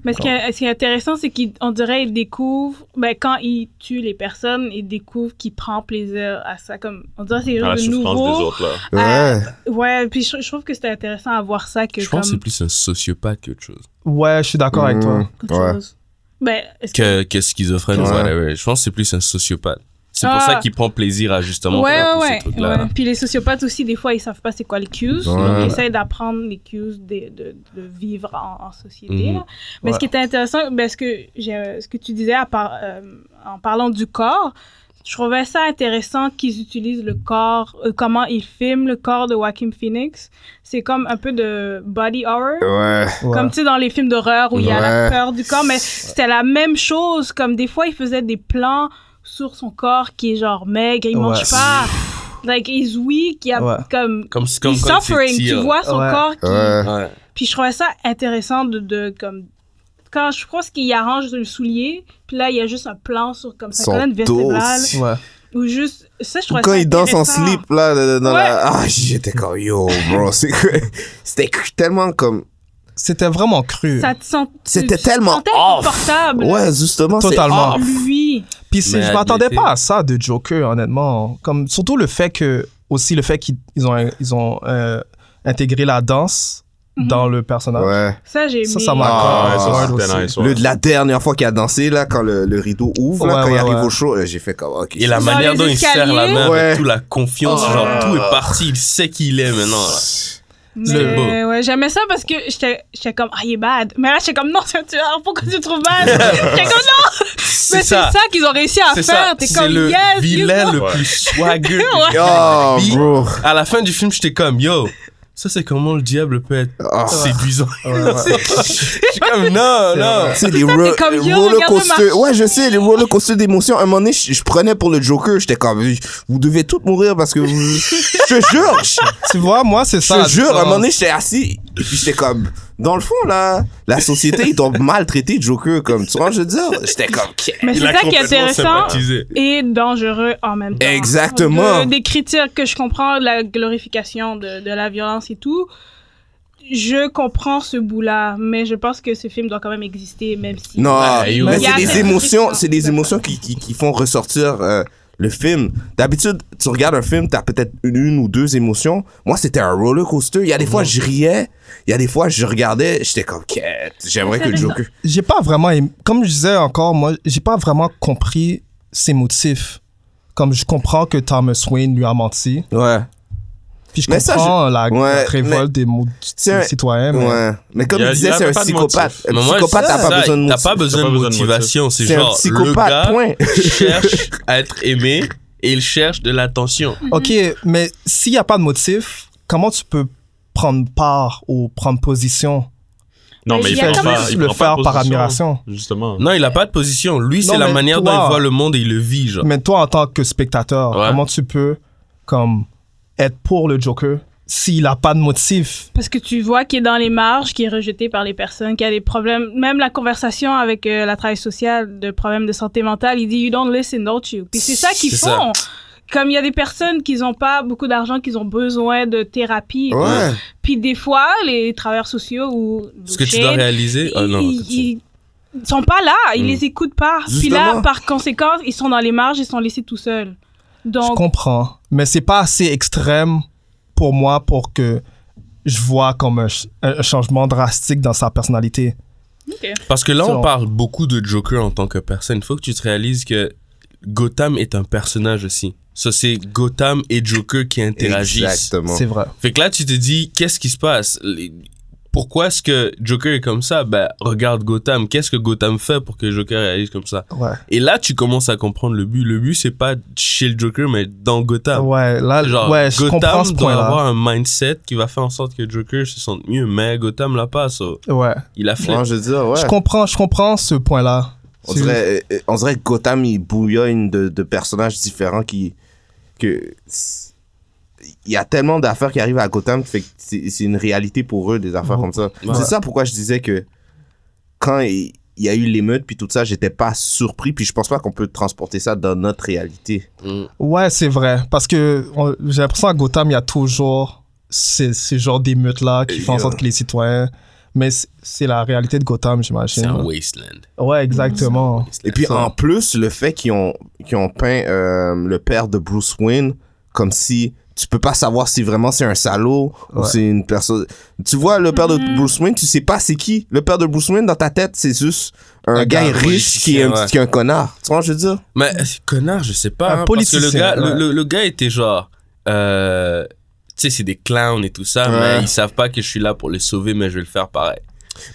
Mais ce qui est, ce qui est intéressant, c'est qu'on dirait qu'il découvre, ben, quand il tue les personnes, il découvre qu'il prend plaisir à ça. Comme, on dirait que c'est la de souffrance des nouveau. autres là. Ouais. Ouais, puis je, je trouve que c'était intéressant à voir ça que Je comme pense que c'est plus un sociopathe qu'autre chose. Ouais, je suis d'accord avec toi. Ouais. chose. Ben, que- Que, schizophrène, Ouais. whatever. Je pense que c'est plus un sociopathe. C'est pour Ah. ça qu'il prend plaisir à justement Ouais, faire tous ouais, ces ouais, trucs-là. ouais. Puis les sociopathes aussi, des fois, ils savent pas c'est quoi le cues. Ouais. Donc, ils essayent d'apprendre les cues de, de, de vivre en, en société. Mhm. Mais Ouais. ce qui était intéressant, ben, ce, que ce que tu disais à par- euh, en parlant du corps, je trouvais ça intéressant qu'ils utilisent le corps, euh, comment ils filment le corps de Joaquin Phoenix. C'est comme un peu de body horror. Ouais. Ouais. Comme tu sais, dans les films d'horreur où il y a la peur du corps, mais c'était la même chose. Comme des fois, il faisait des plans sur son corps qui est genre maigre, il Ouais. mange pas. Like, he's weak, il y a Ouais. comme. Comme, comme il suffering, tu vois son Ouais. corps qui. Ouais. Ouais. Puis je trouvais ça intéressant de. de comme, quand je pense qu'il arrange le soulier, puis là, il y a juste un plan sur comme sa colonne vertébrale. Ouais. Ou juste. Ça, je Ou trouvais quand ça il danse en slip, là, dans Ouais. la... Ah, j'étais comme, yo, bro. C'était tellement comme... C'était vraiment cru. Ça te sent. C'était tellement off. confortable. Ouais, justement, Totalement. off. Lui. Puis je m'attendais pas à ça de Joker, honnêtement. Comme, surtout le fait que, aussi le fait qu'ils ils ont, ils ont euh, intégré la danse. Dans le personnage. Ouais. Ça, j'ai aimé. Ça, ça m'a Ah, ça, hard c'était aussi. nice, ouais. Le, la dernière fois qu'il a dansé, là, quand le, le rideau ouvre, là, Ouais, quand il arrive ouais. au show, euh, j'ai fait comme, ok. Et la Dans manière dont il serre la escaliers. main Ouais. avec toute la confiance, Oh. genre tout est parti, il sait qui il est maintenant. là. Mais beau. ouais, j'aimais ça parce que j'étais j'étais comme, ah, il est bad. Mais là, j'étais comme, non, c'est un tueur, pourquoi tu le trouves bad? j'étais comme, non! Mais c'est ça, qu'ils ont réussi à C'est faire. ça. T'es C'est comme, le yes, vilain le plus swagger. Ouais. Oh, bro. À la fin du film, j'étais comme, yo, ça c'est comment le diable peut être Ah. séduisant. Ouais, ouais. Je suis comme, non, non. Tu sais, les, ro- comme, roller. Ouais, je sais, les roller coaster d'émotions. À un moment donné, je, je prenais pour le Joker. J'étais comme, vous devez tous mourir parce que vous... je te jure, je, tu vois, moi, c'est je ça. te jure, à un moment donné, j'étais assis. Et puis j'étais comme, dans le fond, là, la société, ils t'ont maltraité, Joker, comme, tu vois, je veux dire? J'étais comme, Mais c'est ça qui est intéressant et dangereux en même temps. Exactement. De- des critiques que je comprends, de la glorification de, de la violence et tout. Je comprends ce bout-là, mais je pense que ce film doit quand même exister, même si. Non, Ouais, yo. mais c'est des émotions, c'est des émotions qui, qui, qui font ressortir euh, le film. D'habitude, tu regardes un film, t'as peut-être une, une ou deux émotions. Moi, c'était un roller coaster. Il y a des fois, je riais. Il y a des fois, je regardais, j'étais comme, quête, j'aimerais que le Joker. J'ai pas vraiment. aimé- Comme je disais encore, moi, j'ai pas vraiment compris ses motifs. Comme je comprends que Thomas Wayne lui a menti. Ouais. Puis je Mais ça, comprends la, la ouais, révolte des, mots- des un- citoyens. mais- Ouais. Mais comme il y c'est un psychopathe. Un psychopathe, t'as pas besoin de motif. pas besoin T'as de pas besoin de motivation. C'est genre, le psychopathe, gars point. cherche à être aimé et il cherche de l'attention. Ok, mais s'il n'y a pas de motif, comment tu peux prendre part ou prendre position? Non, Mais mais il il quand pas, il le prend faire par admiration. Justement. Non, il a pas de position. Lui, c'est la manière dont il voit le monde et il le vit, genre. Mais toi, en tant que spectateur, Ouais. comment tu peux comme être pour le Joker s'il a pas de motif Parce que tu vois qu'il est dans les marges, qu'il est rejeté par les personnes, qu'il y a des problèmes. Même la conversation avec euh, la travail sociale de problèmes de santé mentale, il dit You don't listen, don't you? Puis c'est ça qu'ils font. Comme il y a des personnes qui n'ont pas beaucoup d'argent, qui ont besoin de thérapie. Ouais. Puis des fois, les travailleurs sociaux ou. Ce que tu dois réaliser. Oh non, ils, ils- sont pas là, ils Mm. les écoutent pas. Puis là, par conséquent, ils sont dans les marges, ils sont laissés tout seuls. Je Donc, comprends, mais c'est pas assez extrême pour moi pour que je vois comme un, ch- un changement drastique dans sa personnalité. Parce que là, on parle beaucoup de Joker en tant que personne. Il faut que tu te réalises que Gotham est un personnage aussi. Ça, c'est Gotham et Joker qui interagissent. Exactement. C'est vrai. Fait que là, tu te dis, qu'est-ce qui se passe? Pourquoi est-ce que Joker est comme ça? Ben, regarde Gotham. Qu'est-ce que Gotham fait pour que Joker réagisse comme ça? Ouais. Et là, tu commences à comprendre le but. Le but, c'est pas chez le Joker, mais dans Gotham. Ouais, là, Genre, ouais, je Gotham comprends ce doit point-là. avoir un mindset qui va faire en sorte que Joker se sente mieux, mais Gotham l'a pas, ça. Ouais. Il a flip. Moi, je dire, ouais. Je comprends, je comprends ce point-là. On dirait, euh, on dirait que Gotham, il bouillonne de, de personnages différents qui. que c'est- Il y a tellement d'affaires qui arrivent à Gotham, fait que c'est c'est une réalité pour eux, des affaires comme ça. Ouais. C'est ça pourquoi je disais que quand il y a eu l'émeute, puis tout ça, j'étais pas surpris, puis je pense pas qu'on peut transporter ça dans notre réalité. Mm. Ouais, c'est vrai. Parce que on- j'ai l'impression à Gotham, il y a toujours ces, ces genres d'émeutes-là qui font en sorte que les citoyens. Mais c'est- c'est la réalité de Gotham, C'est j'imagine. un wasteland. Ouais, exactement. Et puis en plus, le fait qu'ils ont, qu'ils ont peint euh, le père de Bruce Wayne comme si tu peux pas savoir si vraiment c'est un salaud ou c'est une personne. Tu vois, le père de Bruce Wayne, tu sais pas c'est qui. Le père de Bruce Wayne, dans ta tête, c'est juste un, Un gars, gars riche qui est, un, ouais. qui est un connard. Tu vois, ce que je veux dire? Mais euh, connard, je sais pas. Un hein, parce que le gars, le, ouais. le- le gars était genre. euh, tu sais, c'est des clowns et tout ça, Ouais. mais ils savent pas que je suis là pour les sauver, mais je vais le faire pareil.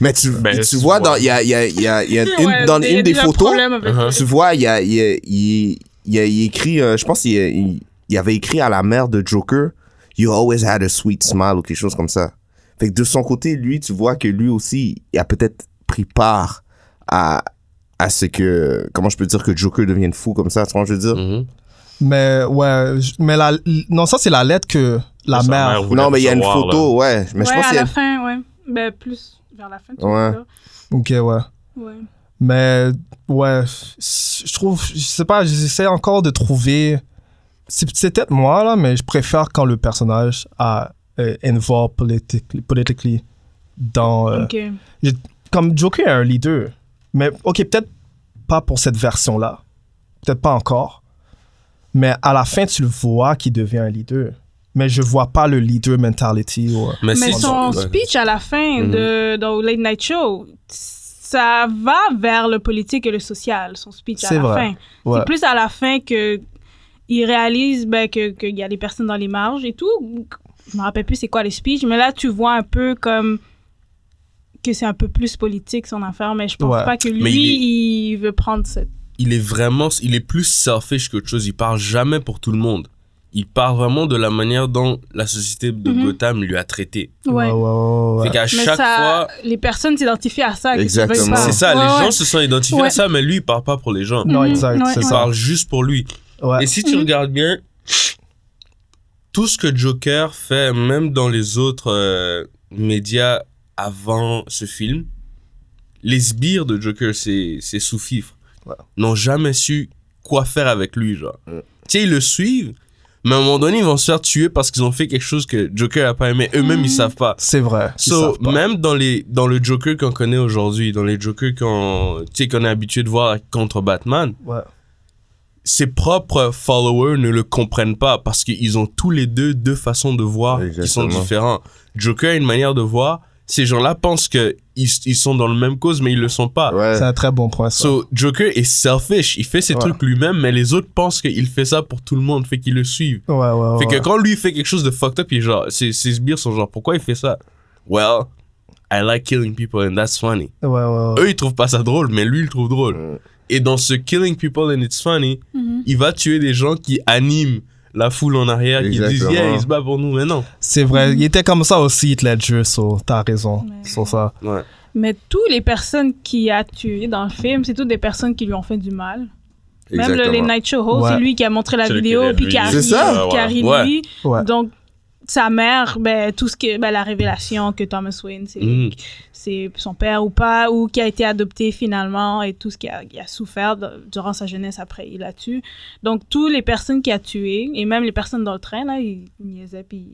Mais tu, Ben, tu vois, dans, il y a, il y a, il y a, y a une, dans y une des photos, Uh-huh. tu vois, il y a, il y a, il, il y a- il écrit, euh, je pense qu'il il, il avait écrit à la mère de Joker, You always had a sweet smile ou quelque chose comme ça. Fait que de son côté, lui, tu vois que lui aussi, il a peut-être pris part à, à ce que, comment je peux dire que Joker devienne fou comme ça, tu vois, ce que je veux dire? Mhm. Mais ouais, mais la, non, ça c'est la lettre que la mère. Non, mais il y a une photo, ouais. Mais je pense à a la fin, ouais. Ben, plus vers la fin, tu Ouais. vois Ok, ouais. Ouais. Mais ouais, je trouve, je sais pas, j'essaie encore de trouver. C'est peut-être moi là, mais je préfère quand le personnage a euh, involved politically, politically dans. euh, Ok. comme Joker est un leader, mais ok, peut-être pas pour cette version-là, peut-être pas encore, mais à la fin tu le vois qu'il devient un leader. Mais je vois pas le leader mentality. Ou, Mais, Mais son speech à la fin Mhm. de, dans Late Night Show, ça va vers le politique et le social, son speech à la vrai. fin. Ouais. C'est plus à la fin que il réalise ben, que qu'il y a des personnes dans les marges et tout. Je me rappelle plus c'est quoi le speech, mais là tu vois un peu comme que c'est un peu plus politique son affaire, mais je pense Ouais. pas que lui il il, veut prendre cette. il est vraiment, il est plus selfish qu'autre chose. Il parle jamais pour tout le monde. Il parle vraiment de la manière dont la société de Mhm. Gotham lui a traité. Ouais. Ouais, ouais. Fait qu'à Mais chaque ça, fois, les personnes s'identifient à ça. que Exactement. c'est ça, Ouais, les ouais. gens se sont identifiés Ouais. à ça, mais lui, il parle pas pour les gens. Non, Mhm. exact, Ouais, c'est Il parle juste pour lui. Ouais. Et si tu Mhm. regardes bien, tout ce que Joker fait, même dans les autres euh, médias avant ce film, les sbires de Joker, c'est c'est sous-fifre, Ouais. n'ont jamais su quoi faire avec lui, genre. Tu sais, ils le suivent, mais à un moment donné, ils vont se faire tuer parce qu'ils ont fait quelque chose que Joker a pas aimé. Eux-mêmes, ils Mhm. savent pas. C'est vrai. So, pas. même dans, les, dans le Joker qu'on connaît aujourd'hui, dans les Jokers qu'on tu sais, qu'on est habitué de voir contre Batman, Ouais. Ses propres followers ne le comprennent pas parce qu'ils ont tous les deux deux façons de voir qui sont Exactement. différents. Joker a une manière de voir. Ces gens-là pensent que ils, ils sont dans le même cause, mais ils le sont pas. Ouais. C'est un très bon point, ça. So, Joker est selfish. Il fait ses Ouais. trucs lui-même, mais les autres pensent qu'il fait ça pour tout le monde, fait qu'ils le suivent. ouais, ouais, ouais. Fait que quand lui fait quelque chose de fucked up, il est genre, ses, ses sbires sont genre, pourquoi il fait ça? Well, I like killing people and that's funny. Ouais, ouais, ouais. Eux, ils trouvent pas ça drôle, mais lui, il le trouve drôle. Et dans ce killing people and it's funny, Mhm. il va tuer des gens qui animent la foule en arrière qui disent Exactement. yeah il se bat pour nous mais non C'est vrai, il était comme ça aussi, Heath Ledger, so t'as raison Ouais. sur ça. ouais Mais toutes les personnes qui a tuées dans le film, c'est toutes des personnes qui lui ont fait du mal. Même le, les Night Show host, Ouais. c'est lui qui a montré la vidéo, puis qui a C'est ri, ça? qui a ri lui. Ouais. Donc, sa mère, ben, tout ce que, ben, la révélation que Thomas Wayne, c'est Mhm. c'est son père ou pas, ou qui a été adopté finalement, et tout ce qu'il a, souffert de- durant sa jeunesse après, il a tué. Donc, toutes les personnes qu'il a tuées, et même les personnes dans le train, là, ils niaisaient, puis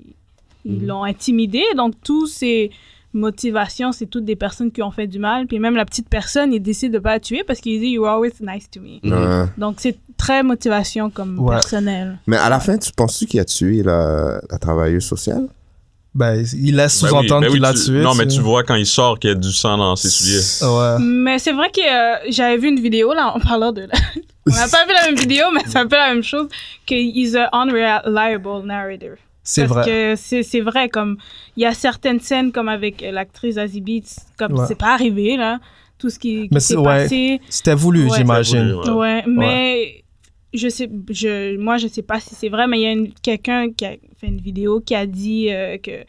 ils Mhm. l'ont intimidé. Donc, tous ces motivations, c'est toutes des personnes qui ont fait du mal. Puis même la petite personne, il décide de pas la tuer parce qu'il dit « You're always nice to me Ouais. Donc, c'est très motivation comme Ouais. personnel. Mais à la fin, tu penses-tu qu'il a tué la, la travailleuse sociale? Ben, il laisse Ben oui, sous-entendre ben oui, qu'il l'a tu- tué. Non, mais tu tu vois quand il sort qu'il y a du sang dans ses souliers. Ouais. Mais c'est vrai que euh, j'avais vu une vidéo, là, en parlant de... On n'a pas vu la même vidéo, mais c'est un peu la même chose, qu'il est un unreliable narrator. C'est Parce vrai. que c'est c'est vrai, comme, il y a certaines scènes, comme avec euh, l'actrice Azie Beats, comme, Ouais. c'est pas arrivé, là, tout ce qui, s'est ouais. passé. C'était voulu, Ouais. j'imagine. Ouais, mais je sais, je, moi, je sais pas si c'est vrai, mais il y a quelqu'un qui a fait une vidéo qui a dit euh, que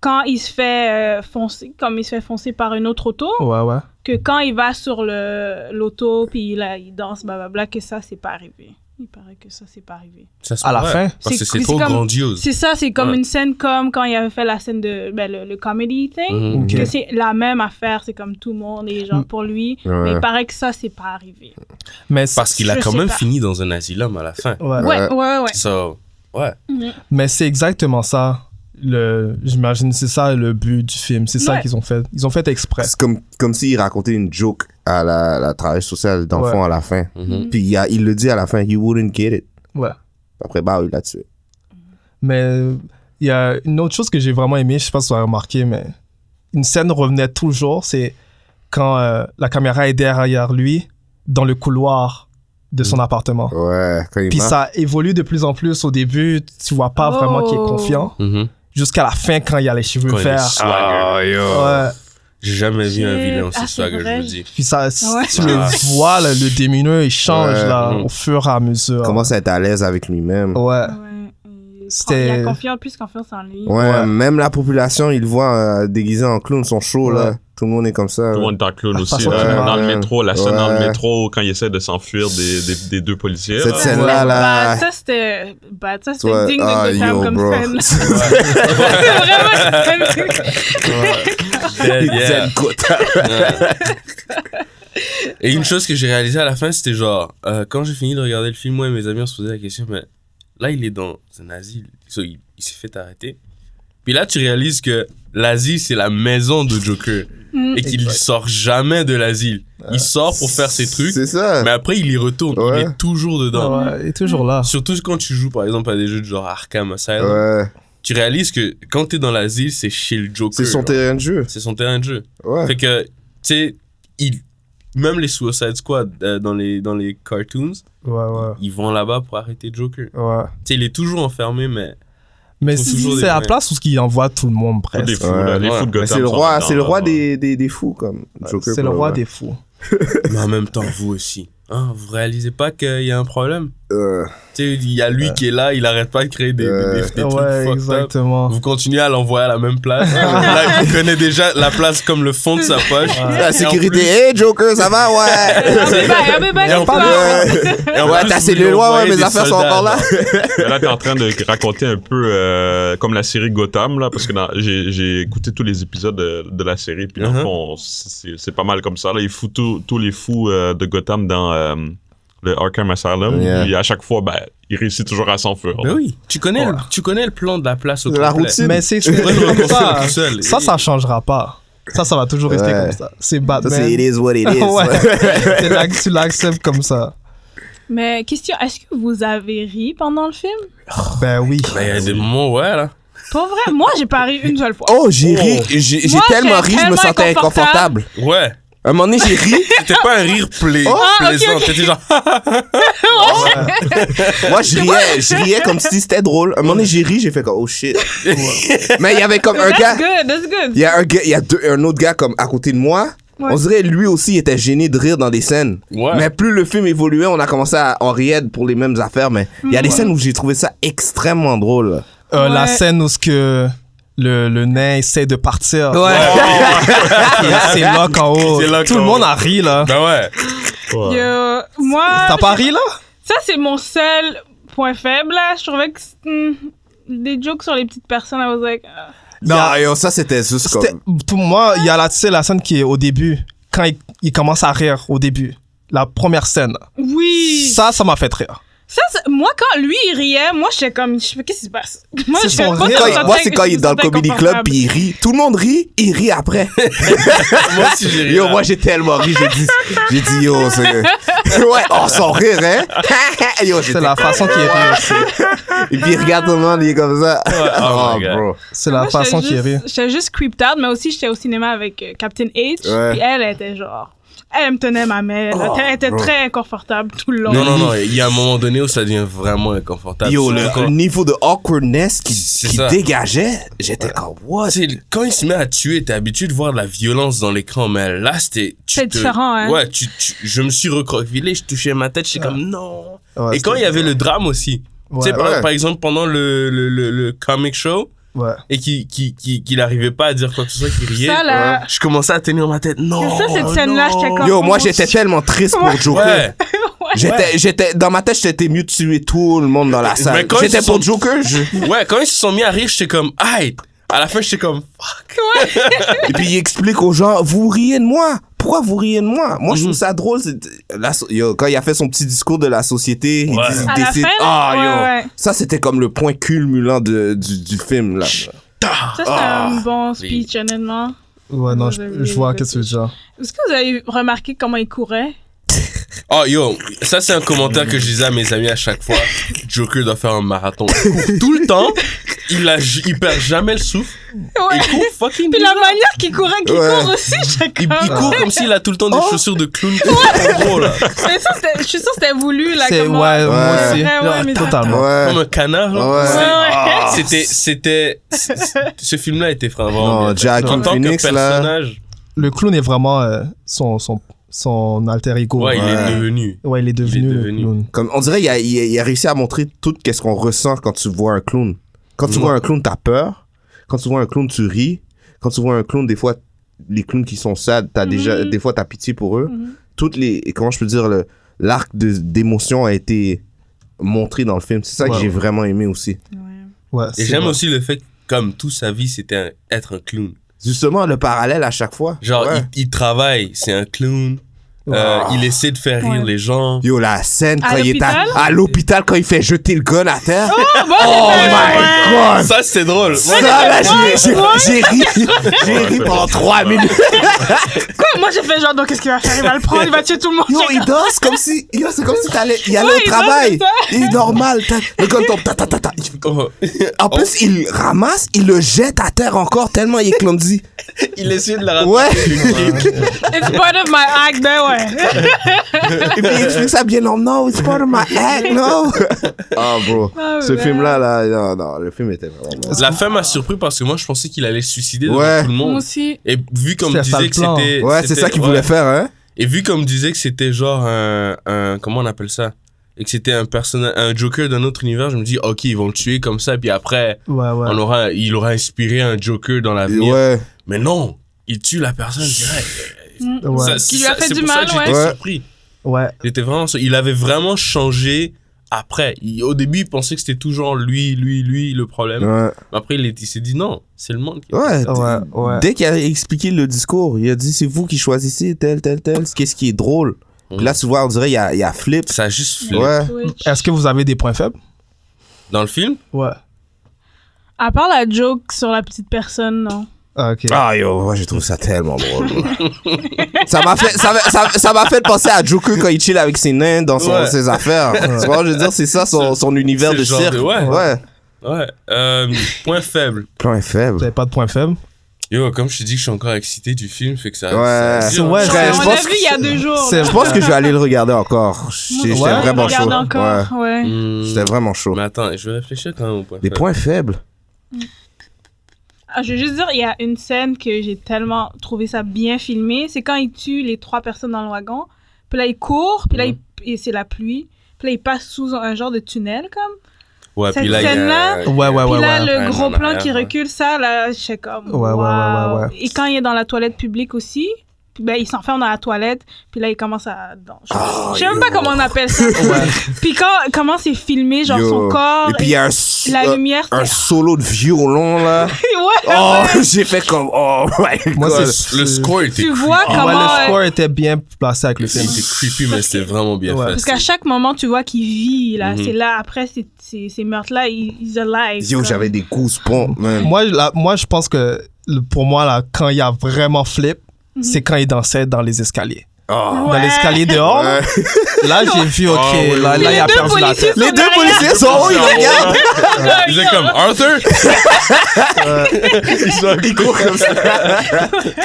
quand il se fait euh, foncer, comme il se fait foncer par une autre auto, Ouais, ouais. que quand il va sur le l'auto puis là il danse blablabla que ça c'est pas arrivé. Il paraît que ça c'est pas arrivé. ça se À la fin? parce que C'est- trop comme- grandiose C'est ça, c'est comme Ouais. une scène comme quand il avait fait la scène de ben, le, le comedy thing. Ok. Que c'est la même affaire, c'est comme tout le monde et genre Mm. pour lui. Ouais. Mais il paraît que ça c'est pas arrivé. Mais, parce qu'il a quand même pas. fini dans un asylum à la fin ouais. Ouais, ouais, ouais. ouais. so ouais. Mais c'est exactement ça. Le, j'imagine c'est ça le but du film. C'est ça qu'ils ont fait. Ils ont fait exprès. C'est comme, comme s'il racontait une joke à la, la travailleuse sociale d'enfant Ouais. à la fin. Mhm. Puis il, a- il le dit à la fin, he wouldn't get it. Ouais. Après, bah, il l'a tué. Mais il y a une autre chose que j'ai vraiment aimé, je sais pas si tu as remarqué, mais une scène revenait toujours, c'est quand euh, la caméra est derrière lui, dans le couloir de son appartement. Ouais, quand il Puis marche. ça évolue de plus en plus. Au début, tu vois pas vraiment qu'il est Oh. confiant. Mhm. Jusqu'à la fin, quand il y a les cheveux verts. swagger. Ouais. J'ai jamais vu un vilain aussi Ah, c'est swagger je vous dis Puis ça, Ouais. tu le Ah. vois, là, le démineur, il change Ouais. là, au fur et à mesure. Il commence à être à l'aise avec lui-même. Ouais. Ouais. Il C'était- prend- Il a confiance, plus confiance en lui. Ouais, Ouais. même la population, il le voit euh, déguisé en clown, son show, là. Tout le monde est comme ça. Tout le monde est en clown Ah, aussi. là. dans le métro, la scène dans le métro, quand il essaie de s'enfuir des, des, des deux policiers. Cette là. scène-là, là. Bah, ça, c'était. Bah, ça, c'était digne Ah, de yo, comme bro. scène. C'est vraiment. Yeah. Et une chose que j'ai réalisé à la fin, c'était genre, euh, quand j'ai fini de regarder le film, moi et mes amis, on se posait la question, mais là, il est dans un asile, So, il, il s'est fait arrêter. Puis là, tu réalises que l'asile, c'est la maison de Joker. Mm. Et qu'il sort jamais de l'asile. Il sort pour faire ses trucs, C'est ça. mais après, il y retourne. Ouais. Il est toujours dedans. Ouais, il est toujours là. Surtout quand tu joues, par exemple, à des jeux de genre Arkham Asylum. Ouais. Tu réalises que quand t'es dans l'asile, c'est chez le Joker. C'est son genre. terrain de jeu. C'est son terrain de jeu. Ouais. Fait que, tu sais, il... même les Suicide Squad euh, dans, les, dans les cartoons, Ouais, ouais. ils vont là-bas pour arrêter Joker. Tu sais, il est toujours enfermé, mais. Mais c'est des- la place où il envoie tout le monde les presque. fous, là, Ouais. les Ouais. fous de Mais Gotham. c'est le roi, c'est le roi des, des, des fous, comme Joker. C'est le roi des fous. Mais en même temps, vous aussi. Hein, vous réalisez pas qu'il y a un problème? Euh, Tu sais, il y a lui qui est là, il arrête pas de créer des, des- des- des trucs Ouais, up. exactement. Vous continuez à l'envoyer à la même place. là, il connaît déjà la place comme le fond de sa poche. La sécurité. plus- Hey, Joker, ça va? Ouais. Et en c'est plus- pas- Ouais. Mes affaires sont encore là. Là, t'es en train de raconter un peu euh, comme la série Gotham, là, parce que j'ai écouté tous les épisodes de, de la série, puis dans le Mhm. fond, c'est pas mal comme ça. Là. Il fout tous tous les fous euh, de Gotham dans euh, le Arkham Asylum, Yeah. puis à chaque fois, ben, il réussit toujours à s'enfuir. Ben oui, tu connais, le, tu connais le plan de la place au De la complet. routine. Mais c'est ça. tout seul. Ça, ça changera pas. Ça, ça va toujours rester Ouais. comme ça. C'est Batman. c'est it is what it is. ouais. Tu l'acceptes comme ça. Mais question, est-ce que vous avez ri pendant le film? Ben oui. Ben, il y a des moments, ouais, là. Pas vrai Moi, j'ai pas ri une seule fois. Oh, j'ai ri. J'ai tellement ri, je me sentais inconfortable. inconfortable. Ouais. Un moment donné, j'ai ri. C'était pas un rire pla- ok, plaisant. C'était genre. Moi, je riais, je riais comme si c'était drôle. Un moment donné, j'ai ri, j'ai fait comme, oh shit. Mais il y avait comme un That's gars. good, that's good. Il y a un gars, il y a deux, un autre gars comme à côté de moi. Ouais. On dirait lui aussi était gêné de rire dans des scènes. Ouais. Mais plus le film évoluait, on a commencé à en rire pour les mêmes affaires. Mais il y a des scènes où j'ai trouvé ça extrêmement drôle. Euh, La scène où ce que le, le nain essaie de partir. Ouais. C'est là qu'en haut. Tout le monde a ri, là. Ben ouais. Yo, moi, T'as pas ri, là? ça, c'est mon seul point faible, là. Je trouvais que hmm, des jokes sur les petites personnes, I was like... ah. Non, yo, ça c'était juste comme. Pour moi, il y a la, tu sais, la scène qui est au début, quand il, il commence à rire au début. La première scène. Oui! Ça, ça m'a fait rire. Ça, c'est- moi, quand lui, il riait, moi, j'étais comme, je fais, qu'est-ce qui se passe? Moi, C'est Quand moi, c'est quand il est dans le comedy club puis il rit. Tout le monde rit, il rit après. Moi aussi, j'ai ri. Yo, moi j'ai tellement ri, j'ai dit, j'ai dit yo, c'est. Ouais, oh, son rire, hein? yo, C'est la façon qu'il rit aussi. Et puis il regarde tout le monde, il est comme ça. oh Oh, God. bro. C'est la Moi, façon qu'il rit. J'étais juste creeped out, mais aussi, j'étais au cinéma avec euh, Captain H. Ouais. Puis elle, elle était genre... Elle me tenait ma main. là. Oh, elle était bro. très inconfortable tout le long. Non, non, non. Il y a un moment donné où ça devient vraiment inconfortable. Yo, le, niveau de awkwardness qui, dégageait, j'étais comme, what? Tu sais, quand il se met à tuer, t'es habitué de voir de la violence dans l'écran, mais là, c'était. C'est différent, hein. Ouais, tu, tu- je me suis recroquevillé, je touchais ma tête, j'étais comme non. Ouais, Et quand il y avait le drame aussi, tu sais, Ouais, par, ouais. par exemple, pendant le, le, le, le comic show, ouais. et qu'il qui, qui, qu'il arrivait pas à dire quoi que ce soit, qu'il riait, Ça, là... je commençais à tenir ma tête. Non. Ça, cette scène-là, j'étais comme- Yo, moi j'étais tellement triste pour Joker. Ouais. J'étais, j'étais, dans ma tête, j'étais mieux de tuer tout le monde dans la salle. Mais quand J'étais pour sont- Joker, je... Ouais, quand ils se sont mis à rire, j'étais comme, aïe. À la fin, j'étais comme, fuck. Et puis il explique aux gens, vous riez de moi. Pourquoi vous riez de moi? Moi, je Mhm. trouve ça drôle. la yo, quand il a fait son petit discours de la société, il, Ouais. dit- il À la décide. fin? Ah, yo. Ouais, ouais. Ça, c'était comme le point culminant de, du, du film, là. Ça, c'est Ah. un bon speech, honnêtement. Ouais, non, je, vois qu'est-ce que tu veux dire. Est-ce que vous avez remarqué comment il courait? Oh yo, ça c'est un commentaire que je disais à mes amis à chaque fois. Joker doit faire un marathon. Il court tout le temps, il, a, il perd jamais le souffle. Ouais. Il court fucking Puis la bizarre. manière qu'il courait, qu'il Ouais. court aussi, j'étais il, il court comme s'il a tout le temps des Oh. chaussures de clown. En gros, là. Mais ça, c'était- je suis sûre que c'était voulu, là, C'est, ouais, comment... moi Ouais. aussi. Ouais, ouais, mais- Totalement. Ouais. Comme un canard. là. Ouais. Ouais, ouais. C'était, c'était, c- c- ce film-là était vraiment Non, bien fait. Joaquin En tant Phoenix, que là. personnage, Le clown est vraiment euh, son, son, son alter ego. ouais, il est devenu. Ouais, il est devenu, Il est le clown. Comme, on dirait, il a, il réussi à montrer tout ce qu'on ressent quand tu vois un clown. Quand tu Mhm. vois un clown, t'as peur. Quand tu vois un clown, tu ris. Quand tu vois un clown, des fois, les clowns qui sont sad, t'as déjà, Mhm. des fois, t'as pitié pour eux. Mhm. Toutes les, comment je peux dire, le, l'arc de, d'émotion a été montré dans le film. C'est ça que j'ai vraiment aimé aussi. Ouais, Et j'aime aussi le fait que, comme toute sa vie, c'était être un clown. Justement, le parallèle à chaque fois. Genre, Ouais. il, il travaille, c'est un clown. Euh, il essaie de faire rire Ouais. les gens. Yo, la scène À quand il est à, l'hôpital? à l'hôpital, quand il fait jeter le gun à terre. Oh, bon, Oh my ouais. god! Ça, c'est drôle. Ça, là, j'ai- j'ai j'ai ri. J'ai ri pendant trois minutes. Quoi? Moi, j'ai fait genre, donc, qu'est-ce qu'il va faire? Il va le prendre, il va tuer tout le monde. Yo, J'ai il comme- danse comme si. Yo, c'est comme si t'allais y aller Ouais, au il travail. danse, Il est normal. t'as- Le gun tombe. Ta, ta, ta, ta. Oh. En plus, il ramasse, il le jette à terre encore tellement il est clumsy. Il essaie de la rattraper. Ouais. It's part of my act, ben ouais. Et puis il explique ça bien. Non, no, it's part of my act, no. Oh, bro. Ah, Ce film-là, là, non, non, le film était vraiment bon. La fin m'a surpris parce que moi, je pensais qu'il allait se suicider devant Ouais. tout le Moi monde. aussi. Et vu comme disait que c'était. Ouais, c'est ça qu'il ouais. voulait faire, hein. Et vu comme disait que c'était genre un, un. Comment on appelle ça? Et que c'était un personnage, un Joker d'un autre univers, je me dis, ok, ils vont le tuer comme ça, puis après, Ouais, ouais. on aura, il aura inspiré un Joker dans l'avenir. Ouais. Mais non, il tue la personne direct. Ouais. Ça- Qui lui a fait du pour ça mal, que j'étais ouais. surpris. Ouais. J'étais vraiment Il avait vraiment changé après. Il- au début, il pensait que c'était toujours lui, lui, lui le problème. Ouais. Après, il, est- il s'est dit non, c'est le monde qui. Ouais. Ouais, ouais. Dès qu'il a expliqué le discours, il a dit c'est vous qui choisissez tel, tel, tel. Qu'est-ce qui est drôle? Puis là, vois, on dirait, il y a, il y a Flip. Ça a juste. Twitch. Est-ce que vous avez des points faibles? Dans le film, Ouais. À part la joke sur la petite personne, non. Ah, ok. Ah yo, moi j'ai trouvé ça tellement drôle. ça m'a fait, ça m'a- ça, ça m'a fait penser à Joker quand il chill avec ses nains dans son- Ouais. ses affaires. Tu vois, je veux dire, c'est ça son, son univers c'est de le genre cirque. de- ouais. ouais. ouais. Euh, point faible. Vous faible. avez pas de points faibles? Yo, comme je te dis que je suis encore excité du film, fait que ça. Ouais. ça. Ouais, Je- Ouais, je on pense l'a vu il y a deux jours. c'est- là. Je pense que je vais aller le regarder encore. J'étais j'étais Ouais. vraiment Regarde chaud. encore, ouais. Ouais. Hmm. J'étais vraiment chaud. Mais attends, je vais réfléchir quand même au point Des faible. points faibles. Ah, Je veux juste dire, il y a une scène que j'ai tellement trouvé ça bien filmé. C'est quand il tue les trois personnes dans le wagon. Puis là, il court. Puis là, il- et c'est la pluie. Puis là, il passe sous un genre de tunnel, comme. Ouais, Cette puis là, il y a- scène-là, a- Ouais, ouais, Puis là, ouais. le Ouais, gros plan arrière, qui ouais. recule, ça, là, je sais comme. Ouais, ouais, ouais, wow. ouais, ouais. Et quand il est dans la toilette publique aussi, ben, il s'enferme dans la toilette, puis là, il commence à. non, je je sais même yo. pas comment on appelle ça. puis quand, comment c'est filmé, genre Yo. son corps. Et puis il y a un, s- la euh, lumière. un c'est- solo de violon là. ouais, Oh, ouais. j'ai fait comme oh my Moi, god. c'est Le score était Tu creepy. vois comment. le euh, score était bien placé avec le film. C'était creepy, mais c'était vraiment bien Ouais. fait. Parce qu'à chaque moment, tu vois qu'il vit, là. Mhm. C'est là, après ces, ces, ces meurtres-là, il- he's alive. Yo, j'avais des goosebumps, man. Moi, moi, je pense que pour moi, là, quand il y a vraiment flip, Mhm. c'est quand il dansait dans les escaliers. Oh. Dans l'escalier dehors, Ouais. là, j'ai vu, ok, Ah, oui, là, oui. là, il a Les deux perdu la policiers tête. sont Les deux policiers sont où ils regardent. Il était comme Arthur? Ils sont ils courent comme ça.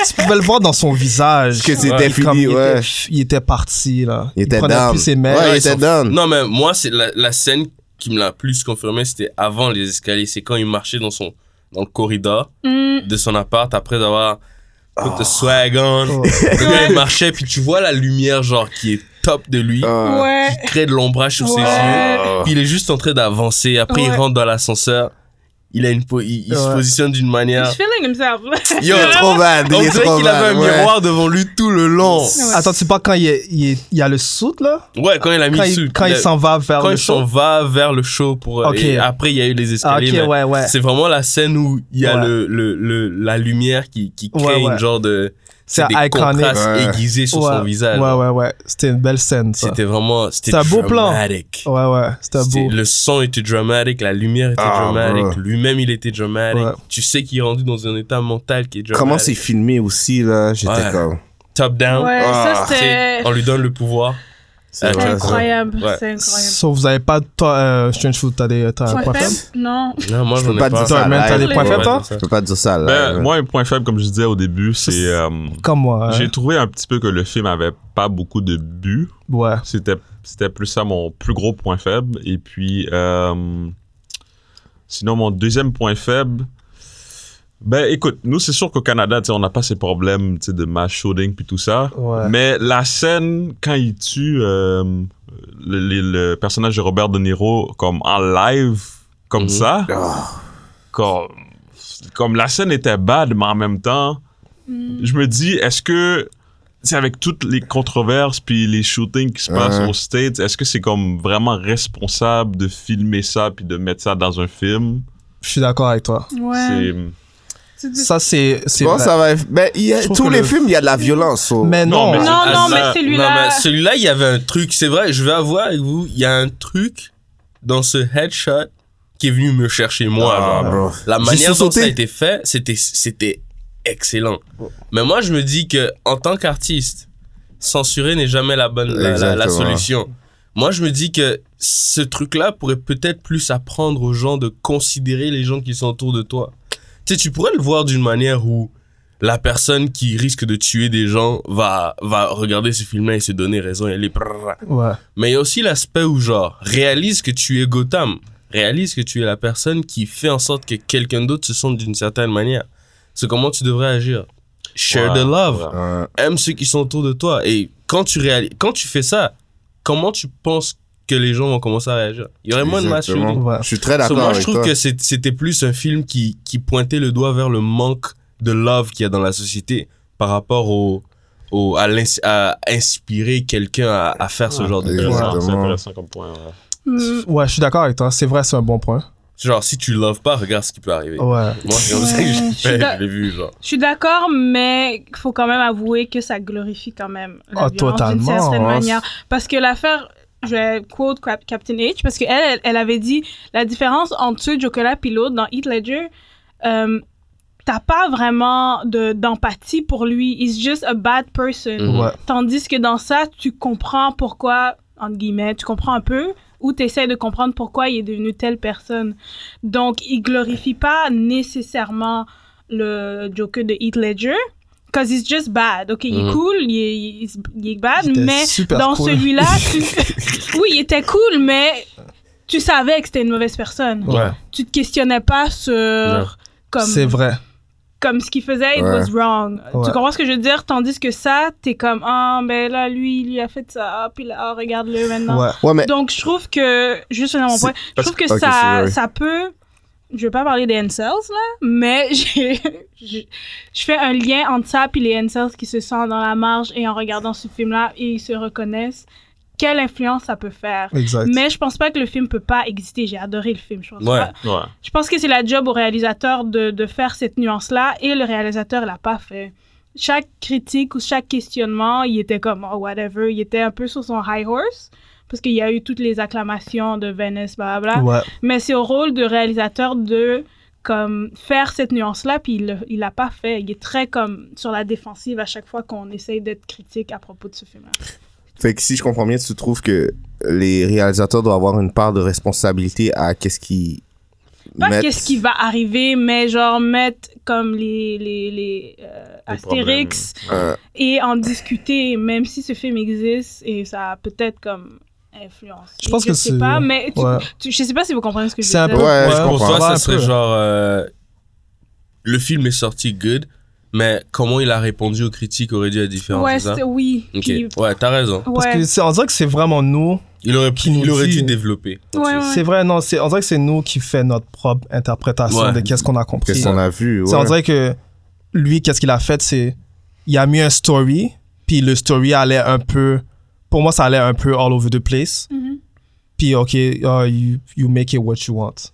Tu pouvais le voir dans son visage. Que c'était fini, il, ouais. était, il était parti, là. Il était prenait down. plus ses mains. Ouais, il ils était down. Non, mais moi, c'est la, la scène qui me l'a plus confirmé, c'était avant les escaliers. C'est quand il marchait dans son dans le corridor Mm. de son appart après avoir put the swag on. Oh. Le gars, il marchait, puis tu vois la lumière, genre, qui est top de lui, Ah. Ouais. qui crée de l'ombrage sur ses yeux. Puis il est juste en train d'avancer. Après, il Ouais. rentre dans l'ascenseur. Il, a une po- il, il se Ouais. positionne d'une manière. He's feeling himself. Yo, Trop bad. on dirait qu'il avait un ouais. miroir devant lui tout le long. Attends, tu parles quand il, est- il, est- il y a le soute, là? Ouais, quand il a mis Quand le suit. quand il s'en va vers quand le il s'en show va vers le show pour Ok. et après il y a eu les Ah, escaliers ok, mais ouais, ouais. c'est vraiment la scène où il y a Ouais. le, le, le- la lumière qui, qui crée Ouais, ouais. une genre de C'est des iconic. contrastes Ouais. aiguisés sur ouais. son visage Ouais, ouais, ouais. C'était une belle scène, ça. c'était vraiment c'était un beau plan. dramatique. Ouais, ouais. C'était beau. le son était dramatique la lumière était Ah, dramatique lui-même il était dramatique Ouais. tu sais qu'il est rendu dans un état mental qui est dramatique Comment c'est filmé aussi, là? J'étais Ouais. comme. top down Ouais, Ah, ça c'était on lui donne le pouvoir C'est incroyable. Ouais. C'est incroyable. Sauf vous avez pas, toi, euh, Strange Food, t'as des t'as Point point faible? faible? Non. non moi Je peux pas dire ça. t'as des points faibles, toi? Je peux pas dire ça, là. Ben, moi, un point faible, comme je disais au début, c'est. euh, Comme moi. J'ai hein. trouvé un petit peu que le film avait pas beaucoup de buts. Ouais. C'était, c'était plus ça mon plus gros point faible. Et puis, euh, sinon, mon deuxième point faible, ben écoute, nous, c'est sûr qu'au Canada, tu sais, on n'a pas ces problèmes de mass shooting puis tout ça. Ouais. Mais la scène, quand il tue euh, le, le- le personnage de Robert De Niro comme en live, comme Mhm. ça, Ah. comme, comme la scène était bad, mais en même temps, je me dis, est-ce que, c'est avec toutes les controverses puis les shootings qui se passent aux States, est-ce que c'est comme vraiment responsable de filmer ça puis de mettre ça dans un film? Je suis d'accord avec toi. Ouais. Ça, c'est c'est Bon, ça va. Ben, y a- tous les le- films, il y a de la violence. so- Mais Non, non. mais- Non, mais celui-là. mais celui-là, il y avait un truc. C'est vrai, je vais avouer avec vous, il y a un truc dans ce headshot qui est venu me chercher moi. Ah, genre. bro. La manière dont ça a été fait, c'était, c'était excellent. Mais moi, je me dis que en tant qu'artiste, censurer n'est jamais la bonne, la, la- la Exactement. solution. Moi, je me dis que ce truc-là pourrait peut-être plus apprendre aux gens de considérer les gens qui sont autour de toi. Tu sais, tu pourrais le voir d'une manière où la personne qui risque de tuer des gens va, va regarder ce film-là et se donner raison et aller. Ouais. Mais il y a aussi l'aspect où, genre, réalise que tu es Gotham. Réalise que tu es la personne qui fait en sorte que quelqu'un d'autre se sente d'une certaine manière. C'est comment tu devrais agir. Share Ouais, the love. Ouais. Aime ceux qui sont autour de toi. Et quand tu, réalises, quand tu fais ça, comment tu penses que les gens vont commencer à réagir Il y aurait moins de mass Exactement. shooting. Ouais. Je suis très So, d'accord moi, je trouve toi. que c'était plus un film qui, qui pointait le doigt vers le manque de love qu'il y a dans la société par rapport au, au, à, inspirer quelqu'un à, à faire ce genre de Ouais. choses. C'est intéressant comme point. ouais. Mm. Ouais, je suis d'accord avec toi. C'est vrai, c'est un bon point. Genre, si tu loves pas, regarde ce qui peut arriver. Ouais. Moi, c'est comme ça que je l'ai vu, genre. Je suis d'accord, mais il faut quand même avouer que ça glorifie quand même la Ah, violence d'une totalement, certaine hein. manière. Parce que l'affaire, je vais quote Cap- Captain H, parce qu'elle, elle, elle avait dit la différence entre ce Joker-là et l'autre dans Heath Ledger, euh, t'as pas vraiment de- d'empathie pour lui. He's just a bad person. Mhm. Ouais. Tandis que dans ça, tu comprends pourquoi, entre guillemets, tu comprends un peu, ou tu essaies de comprendre pourquoi il est devenu telle personne. Donc, il glorifie pas nécessairement le Joker de Heath Ledger, because he's just bad. Ok, il est Mhm. cool, il est, il est- il est bad, Il mais dans cool. celui-là, tu... oui, il était cool, mais tu savais que c'était une mauvaise personne. Ouais. Tu te questionnais pas sur... Non. Comme... C'est vrai. comme ce qu'il faisait, it Ouais. was wrong. Ouais. Tu comprends ce que je veux dire? Tandis que ça, t'es comme, ah, ben là, lui, il lui a fait ça, ah, puis là, regarde-le maintenant. Ouais. Ouais, mais Donc, je trouve que, juste finir mon point, je trouve que ça, ça peut. Je vais pas parler des incels, là, mais je je fais un lien entre ça et les incels qui se sentent dans la marge et en regardant ce film-là et ils se reconnaissent. Quelle influence ça peut faire? Exact. Mais je pense pas que le film peut pas exister. J'ai adoré le film. Je pense, Ouais. pas- Ouais. je pense que c'est la job au réalisateur de, de faire cette nuance-là et le réalisateur l'a pas fait. Chaque critique ou chaque questionnement, il était comme, oh, whatever. Il était un peu sur son high horse parce qu'il y a eu toutes les acclamations de Venice, blablabla. Ouais. Mais c'est au rôle de réalisateur de comme faire cette nuance-là, puis il il l'a pas fait. Il est très comme sur la défensive à chaque fois qu'on essaye d'être critique à propos de ce film-là. Fait que si je comprends bien, tu trouves que les réalisateurs doivent avoir une part de responsabilité à qu'est-ce qu'ils Pas qu'est-ce qui va arriver, mais genre mettre comme les, les, les euh, Astérix Euh, et en discuter, même si ce film existe et ça a peut-être comme influence. Je pense je que sais c'est- pas, mais tu- Ouais. tu- je sais pas si vous comprenez ce que je C'est veux dire. Ouais, je ouais, Pour toi, ça serait genre. euh, le film est sorti good, mais comment il a répondu aux critiques aurait dû être différent. Ouais, c'est ça? oui. Ok. Puis- Ouais, t'as raison. Parce ouais. que c'est, on dirait que c'est vraiment nous. Il aurait, Qui nous il aurait dû développer. Ouais, ouais. C'est vrai, non, c'est, on dirait que c'est nous qui fait notre propre interprétation Ouais. de qu'est-ce qu'on a compris. Qu'est-ce qu'on a vu, C'est- On dirait que lui, qu'est-ce qu'il a fait, c'est il a mis un story, puis le story allait un peu, pour moi, ça allait un peu all over the place. Mhm. Puis ok, uh, you, you make it what you want.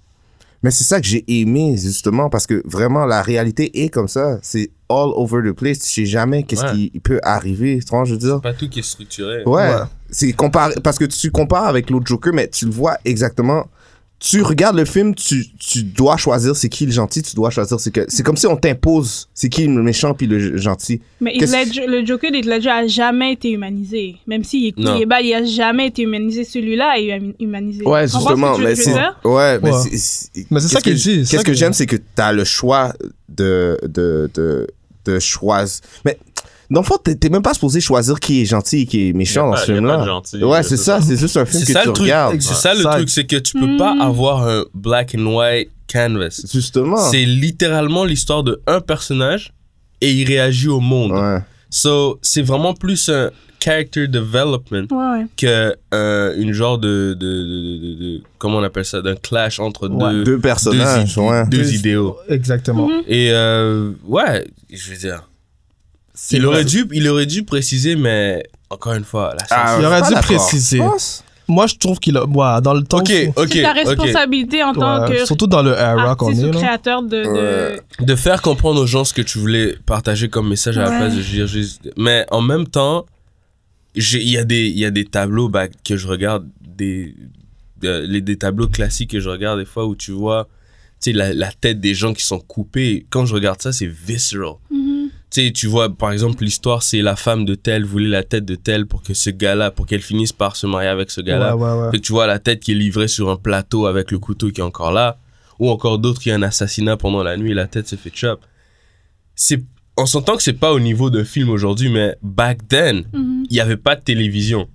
Mais c'est ça que j'ai aimé, justement, parce que vraiment, la réalité est comme ça. C'est all over the place. Tu sais jamais qu'est-ce Ouais. qui peut arriver. Tu vois, je veux dire? Pas tout qui est structuré. Ouais. Ouais. C'est comparé, parce que tu compares avec l'autre Joker, mais tu le vois exactement. Tu regardes le film, tu, tu dois choisir c'est qui le gentil, tu dois choisir c'est que. C'est comme si on t'impose c'est qui le méchant puis le gentil. Mais Ledger- le Joker d'Heath Ledger a jamais été humanisé. Même s'il est cool, Non. il est bas, il a jamais été humanisé. Celui-là est hum- humanisé. Ouais, Tu justement. Mais c'est. Ouais, mais Ouais. c'est- c'est. Mais c'est ça qu'il que- dit, c'est Qu'est-ce ça que j'aime, c'est que t'as le choix de. de, de, de choisir. Mais. Dans le fond, t'es même pas supposé choisir qui est gentil et qui est méchant dans pas- ce film-là. Ouais, c'est ça. C'est juste un film que ça tu le truc. regardes. C'est ça le Ça- truc, c'est que tu peux pas Mhm. avoir un black and white canvas. Justement. C'est littéralement l'histoire de un personnage et il réagit au monde. Ouais. So, c'est vraiment plus un character development Ouais, ouais. que euh, une genre de, de, de, de- de- comment on appelle ça d'un clash entre Ouais, deux Deux personnages, deux, ouais. deux Deux- idéaux Exactement. Et euh, ouais je veux dire il aurait dû il aurait dû préciser mais encore une fois la Ah, Il aurait dû préciser. Moi, je trouve qu'il a. Ouais, dans le temps. ok ok C'est ta responsabilité en tant Ouais, que surtout dans le era qu'on artiste est. ou Là. créateur de... de- faire comprendre aux gens ce que tu voulais partager comme message à la Ouais. place de dire juste mais en même temps j'ai- il y a des il y a des tableaux bah, que je regarde des de- les des tableaux classiques que je regarde des fois où tu vois tu sais la, la tête des gens qui sont coupés quand je regarde ça c'est visceral Mhm. tu sais tu vois par exemple l'histoire c'est la femme de tel voulait la tête de tel pour que ce gars-là pour qu'elle finisse par se marier avec ce gars-là Ouais, ouais, ouais. fait que tu vois la tête qui est livrée sur un plateau avec le couteau qui est encore là, ou encore d'autres qui a un assassinat pendant la nuit et la tête se fait chop. C'est, on s'entend que c'est pas au niveau d'un film aujourd'hui, mais back then, Mhm. il y avait pas de télévision.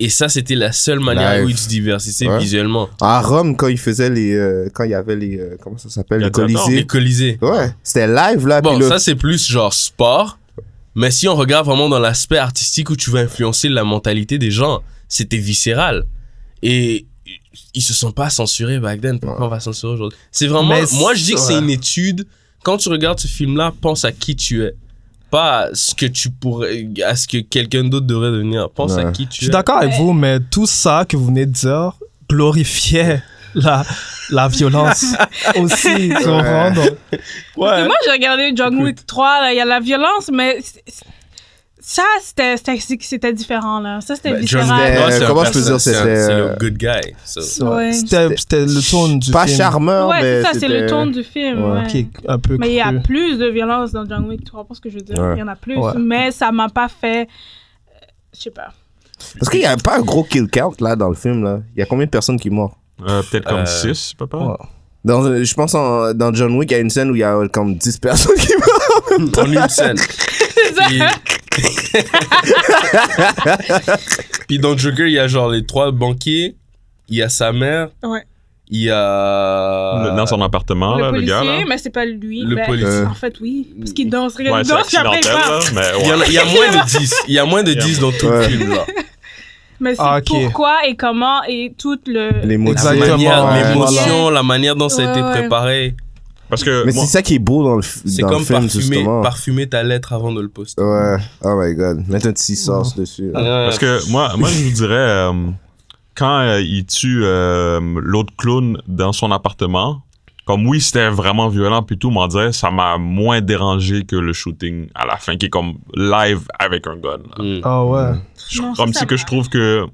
Et ça, c'était la seule manière où ils se diversifiaient Ouais. visuellement. À Rome, quand ils faisaient les. euh, quand il y avait les. euh, comment ça s'appelle Les. Colisées. Les Colisées. Ouais, c'était live là. Bon, le- ça, c'est plus genre sport. Mais si on regarde vraiment dans l'aspect artistique où tu veux influencer la mentalité des gens, c'était viscéral. Et ils se sont pas censurés back then. Pourquoi on va censurer aujourd'hui? C'est vraiment. Mais moi, je dis que c'est ouais. une étude. Quand tu regardes ce film-là, pense à qui tu es. Pas à ce que tu pourrais. à ce que quelqu'un d'autre devrait devenir. Pense à Ouais. qui Je tu suis es. d'accord avec vous, mais tout ça que vous venez de dire glorifiait la, la violence aussi. Que moi, j'ai regardé John Wick 3, là, il y a la violence, mais ça, c'était- c'était c'était différent, là. Ça, c'était Ben, viscéral. Un comment je peux dire, c'est un- c'était, C'est euh, le good guy. so. Ouais. C'était c'était le ton du pas film charmeur, Ouais, mais. c'est ça, c'est le ton du film. Ouais. ouais. qui est un peu Mais il y a plus de violence dans John Wick 3, ce que je veux dire? Ouais. Il y en a plus. Ouais. Mais ça m'a pas fait. euh, Je sais pas. Parce qu'il y a pas un gros kill count là dans le film là. Il y a combien de personnes qui meurent? Euh, Peut-être comme Euh, 6, papa. Ouais. dans, euh, Je pense en- dans John Wick, il y a une scène où il y a euh, comme 10 personnes qui meurent. en une scène. Puis... Dans Joker, il y a genre les trois banquiers, il y a sa mère, Ouais. Il y a. Dans son appartement, le là, le policier, gars. Là. mais c'est pas lui. Le Ben, policier. En fait, oui. Parce qu'il danse, regarde, Ouais, il danse, il y, a, il y a moins de 10. Il y a moins de 10 dans tout le film, là. Mais c'est Ah, pourquoi et comment et tout le. La manière, ouais, l'émotion, la manière dont ça a été préparé. Parce que Mais moi- c'est ça qui est beau dans le, C'est dans comme le film, parfumer, justement. parfumer ta lettre avant de le poster. Ouais. Oh my god. Mettre un petit sauce dessus. là. Parce que moi, moi je vous dirais, euh, quand euh, il tue euh, l'autre clown dans son appartement, comme oui, c'était vraiment violent, puis tout, mais on dirait ça m'a moins dérangé que le shooting à la fin, qui est comme live avec un gun. là. Mm. Ah ouais. Je- Non, ça, comme ça si que va. je trouve que.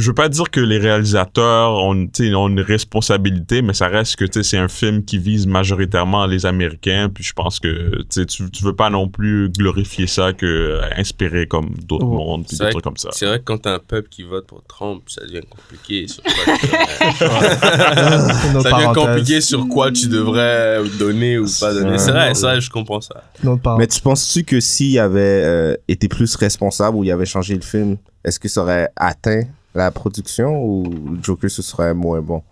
Je veux pas dire que les réalisateurs ont, une responsabilité, mais ça reste que c'est un film qui vise majoritairement les Américains. Puis je pense que tu tu, veux pas non plus glorifier ça que euh, inspirer comme d'autres Oh. mondes puis des vrai trucs comme ça. C'est vrai que quand t'as un peuple qui vote pour Trump, ça devient compliqué. Sur quoi ça devient compliqué sur quoi tu devrais donner ou pas donner. C'est vrai, ça, je comprends ça. Mais tu penses-tu que s'il avait euh, été plus responsable ou il avait changé le film, est-ce que ça aurait atteint la production ou le Joker ce serait moins bon?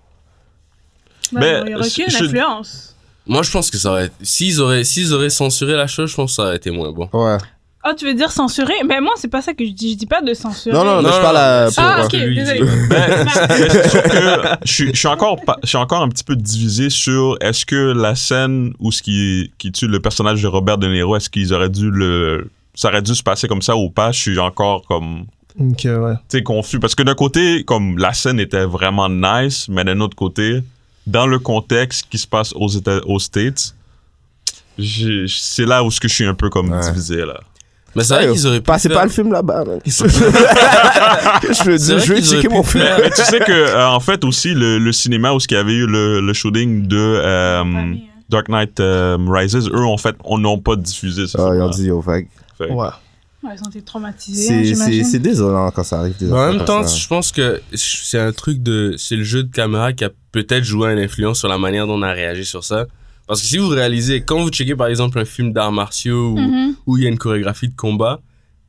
Ben, Mais, il y aurait aucune je- influence. Moi, je pense que ça aurait. S'ils auraient, s'ils auraient censuré la chose, je pense que ça aurait été moins bon. Ouais. Ah, tu veux dire censurer? Ben moi, c'est pas ça que je dis. Je dis pas de censurer. Non, non, mais je parle à. Ah, ce ok, que lui désolé. dit. Ben, mais je suis, je suis encore je suis encore un petit peu divisé sur est-ce que la scène où ce qui, qui tue le personnage de Robert De Niro, est-ce qu'ils auraient dû le ça aurait dû se passer comme ça ou pas? Je suis encore comme Ok, ouais. tu confus parce que d'un côté comme la scène était vraiment nice, mais d'un autre côté dans le contexte qui se passe aux États, aux States, c'est là où ce que je suis un peu comme Ouais. divisé là. Mais c'est vrai qu'ils auraient pu. Passez faire- pas le film là-bas, je veux dire, je vais checker mon film. faire- Mais tu sais que euh, en fait aussi le, le cinéma où ce qu'il y avait eu le, le shooting de euh, hein. Dark Knight euh, Rises, eux en fait on n'ont pas diffusé ce Ah, ils ont dit, yo, fait. Fait- Ouais. Ouais, ils ont été traumatisés, hein, C'est- désolant quand ça arrive. des Mais en même temps, je pense que c'est un truc de. C'est le jeu de caméra qui a peut-être joué une influence sur la manière dont on a réagi sur ça. Parce que si vous réalisez, quand vous checkez par exemple un film d'arts martiaux ou Mhm. où il y a une chorégraphie de combat,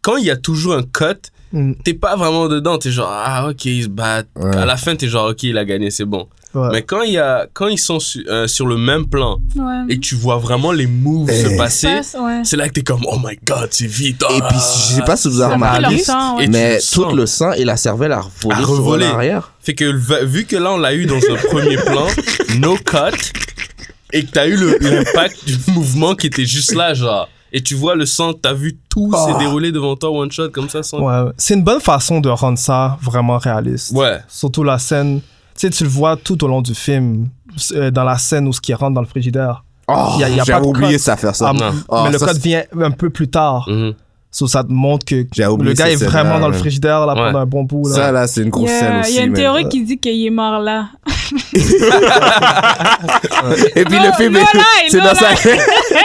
quand il y a toujours un cut, Mm. t'es pas vraiment dedans. T'es genre, ah ok, ils se battent. Ouais. À la fin, t'es genre, ok, il a gagné, c'est bon. Ouais. Mais quand, il y a, quand ils sont su- euh, sur le même plan Ouais. et que tu vois vraiment les moves se passer, Passe, ouais. c'est là que t'es comme, oh my god, c'est vite. Et puis, je sais pas si vous avez remarqué, mais tout le sang et la cervelle a revolé A sur revolé. l'arrière. Fait que vu que là, on l'a eu dans un premier plan, no cut, et que t'as eu le- l'impact du mouvement qui était juste là, genre. Et tu vois le sang, t'as vu tout Oh. s'est déroulé devant toi, one shot, comme ça, sans. Ouais, c'est une bonne façon de rendre ça vraiment réaliste. Ouais. Surtout la scène, sais, tu le vois tout au long du film, euh, dans la scène où ce qui rentre dans le frigidaire. Oh, Y a- y a j'avais oublié ça faire ça. Ah, non. Oh, mais le ça, code vient un peu plus tard. So, ça te montre que J'ai oublié le gars est vraiment dans le frigidaire là, Ouais. pendant un bon bout. Là. Ça, là, c'est une Il grosse y a, scène aussi. il y a une théorie qui dit qu'il est mort là. Et puis le film il C'est est dans sa.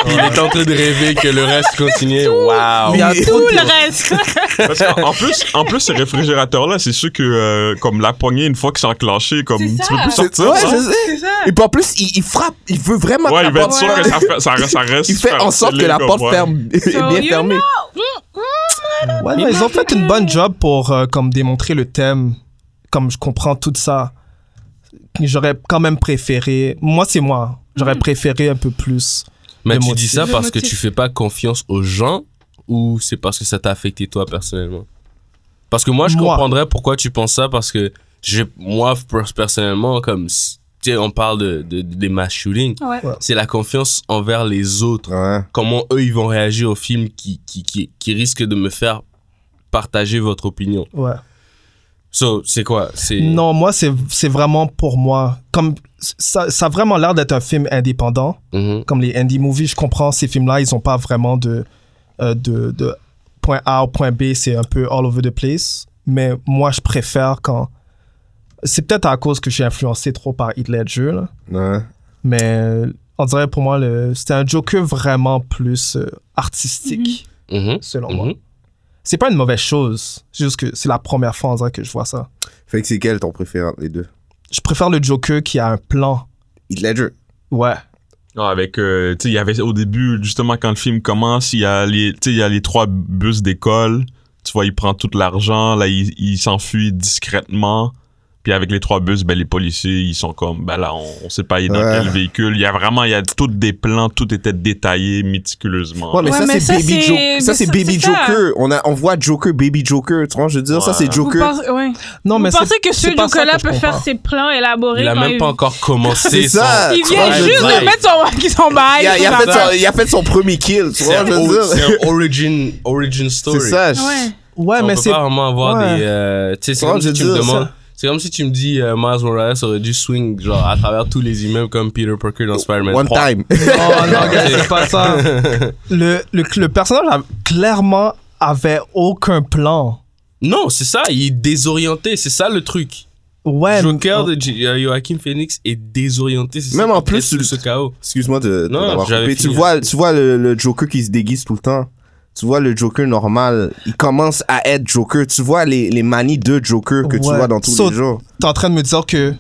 Il est en train de rêver que le reste continue. Waouh. Il y a trop Tout le reste. Parce qu'en plus, en plus, ce réfrigérateur-là, c'est sûr que, euh, comme la poignée, une fois que c'est enclenché, comme, tu peux plus sortir. Ouais, ça. je sais. C'est ça. Et puis en plus, il, il frappe. Il veut vraiment Ouais, que il la être porte sûr Ouais. que ça, fait- ça, ça reste. Il fait en sorte que la porte ouais. ferme, est bien you fermée. Ouais, non, ils ont fait une bonne job pour euh, comme démontrer le thème. Comme je comprends tout ça, j'aurais quand même préféré. Moi, c'est moi. J'aurais préféré un peu plus. Mais tu motif. dis ça parce que tu fais pas confiance aux gens ou c'est parce que ça t'a affecté toi personnellement? Parce que moi, je Moi. comprendrais pourquoi tu penses ça parce que moi, per- personnellement, comme si- tu sais, on parle de, de- des mass shootings, Ouais. c'est la confiance envers les autres. Ouais. Comment eux, ils vont réagir au film qui, qui, qui, qui risque de me faire partager votre opinion. Ouais. So, c'est quoi? C'est Non, moi, c'est c'est vraiment pour moi. Comme ça, ça a vraiment l'air d'être un film indépendant. Mhm. Comme les indie movies, je comprends, ces films-là, ils n'ont pas vraiment de, euh, de, de point A au point B, c'est un peu all over the place. Mais moi, je préfère quand. C'est peut-être à cause que je suis influencé trop par Heath Ledger, là. Ouais. mais euh, on dirait pour moi, le- c'était un Joker vraiment plus euh, artistique, Mhm. selon Mhm. moi. C'est pas une mauvaise chose, c'est juste que c'est la première fois, on dirait, que je vois ça. Fait que c'est quel ton préféré entre les deux? Je préfère le Joker qui a un plan. Heath Ledger. Ouais. Ah, avec, euh, tu sais, il y avait au début, justement, quand le film commence, il y a les, il y a les trois bus d'école. Tu vois, il prend tout l'argent, là, il, il s'enfuit discrètement. Puis avec les trois bus, ben, les policiers, ils sont comme, ben là, on, on sait pas il est dans Ouais. quel véhicule. Il y a vraiment, il y a tous des plans, tout était détaillé méticuleusement. Ouais, mais Ouais, ça, mais c'est Baby mais Ça, c'est ça, Baby ça. Joker. On, a, on voit Joker, Baby Joker. Tu vois, je veux dire, ça, c'est. Vous Joker. pensez, ouais. Non, mais Vous pensez que ce Joker-là peut faire ses plans élaborés Il a même pas encore commencé. C'est son- ça. Il vient juste de mettre son, son bail. Il a, il a son fait bail. son, il a fait son premier kill, tu C'est vois, je veux dire. c'est un origin, origin story. C'est ça. je- Ouais. On mais peut c'est. pas vraiment avoir des. euh, tu sais, c'est comme tu veux me demandes. C'est comme si tu me dis euh, Miles Morales aurait dû swing genre à travers tous les immeubles comme Peter Parker dans Spider-Man One 3. time. Oh non, gars, c'est pas ça. Le, le, le personnage a- clairement avait aucun plan. Non, c'est ça, il est désorienté, c'est ça le truc. Ouais. Joker mais- de J- euh, Joaquin Phoenix est désorienté. c'est ça Même en plus, tout tu- ce chaos. Excuse-moi de, de Non, t'avoir j'avais coupé. Tu fini. vois, tu vois le, le Joker qui se déguise tout le temps. Tu vois le Joker normal. Il commence à être Joker. Tu vois les, les manies de Joker que tu vois dans tous So- les jours. T'es en train de me dire que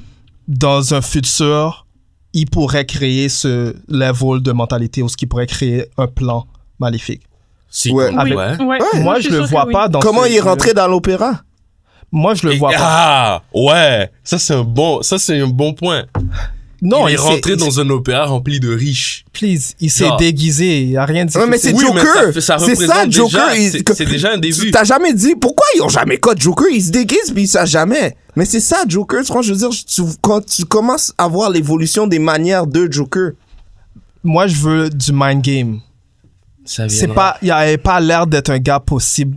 dans un futur, il pourrait créer ce level de mentalité ou ce qui pourrait créer un plan maléfique. Si, Ouais. comme- Avec- ouais. Ouais. Moi, suis je le vois oui. pas dans Comment il est rentré dans l'opéra? Moi, je le Et- vois pas. ah, ouais, ça c'est un bon, ça c'est un bon point. Non, il est rentré il- dans un opéra rempli de riches. Please, il s'est Genre. déguisé. Il a rien de Ouais, mais c'est Oui, mais Joker. ça ça C'est ça, représente Joker. déjà- il- c'est- déjà un début. T'as jamais dit pourquoi ils ont jamais code Joker? Il se déguise puis il sait jamais. Mais c'est ça, Joker. Tu vois, je veux dire, tu- quand tu commences à voir l'évolution des manières de Joker. Moi, je veux du mind game. Ça C'est pas, il avait pas l'air d'être un gars possible